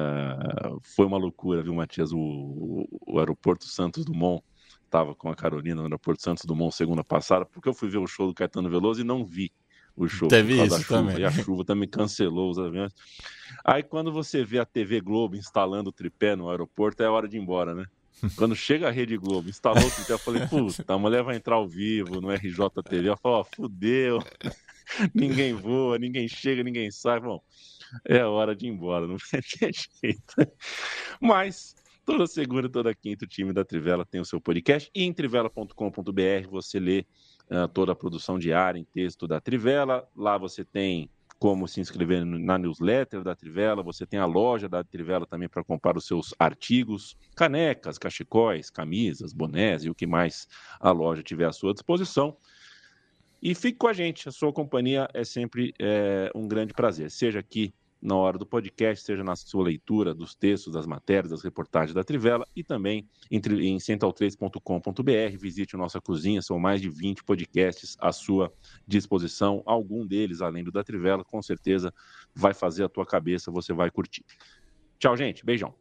foi uma loucura, viu, Matias? O, o aeroporto Santos Dumont estava com a Carolina no aeroporto Santos Dumont segunda passada, porque eu fui ver o show do Caetano Veloso e não vi o show Teve por isso da chuva, também. e a chuva também cancelou os aviões. Aí quando você vê a TV Globo instalando o tripé no aeroporto, é hora de ir embora, né? Quando chega a Rede Globo, instalou o tripé, eu falei, puta, a mulher vai entrar ao vivo no RJTV. Ela falou, ó, fudeu, ninguém voa, ninguém chega, ninguém sai. Bom, é hora de ir embora, não vai ter jeito. Mas toda segunda toda quinta o time da Trivela tem o seu podcast. E em trivela.com.br você lê uh, toda a produção diária em texto da Trivela. Lá você tem como se inscrever na newsletter da Trivela, você tem a loja da Trivela também para comprar os seus artigos, canecas, cachecóis, camisas, bonés e o que mais a loja tiver à sua disposição. E fique com a gente, a sua companhia é sempre é, um grande prazer, seja aqui na hora do podcast, seja na sua leitura dos textos, das matérias, das reportagens da Trivela e também em, em central3.com.br. Visite nossa cozinha, são mais de 20 podcasts à sua disposição. Algum deles, além do da Trivela, com certeza vai fazer a tua cabeça, você vai curtir. Tchau, gente. Beijão.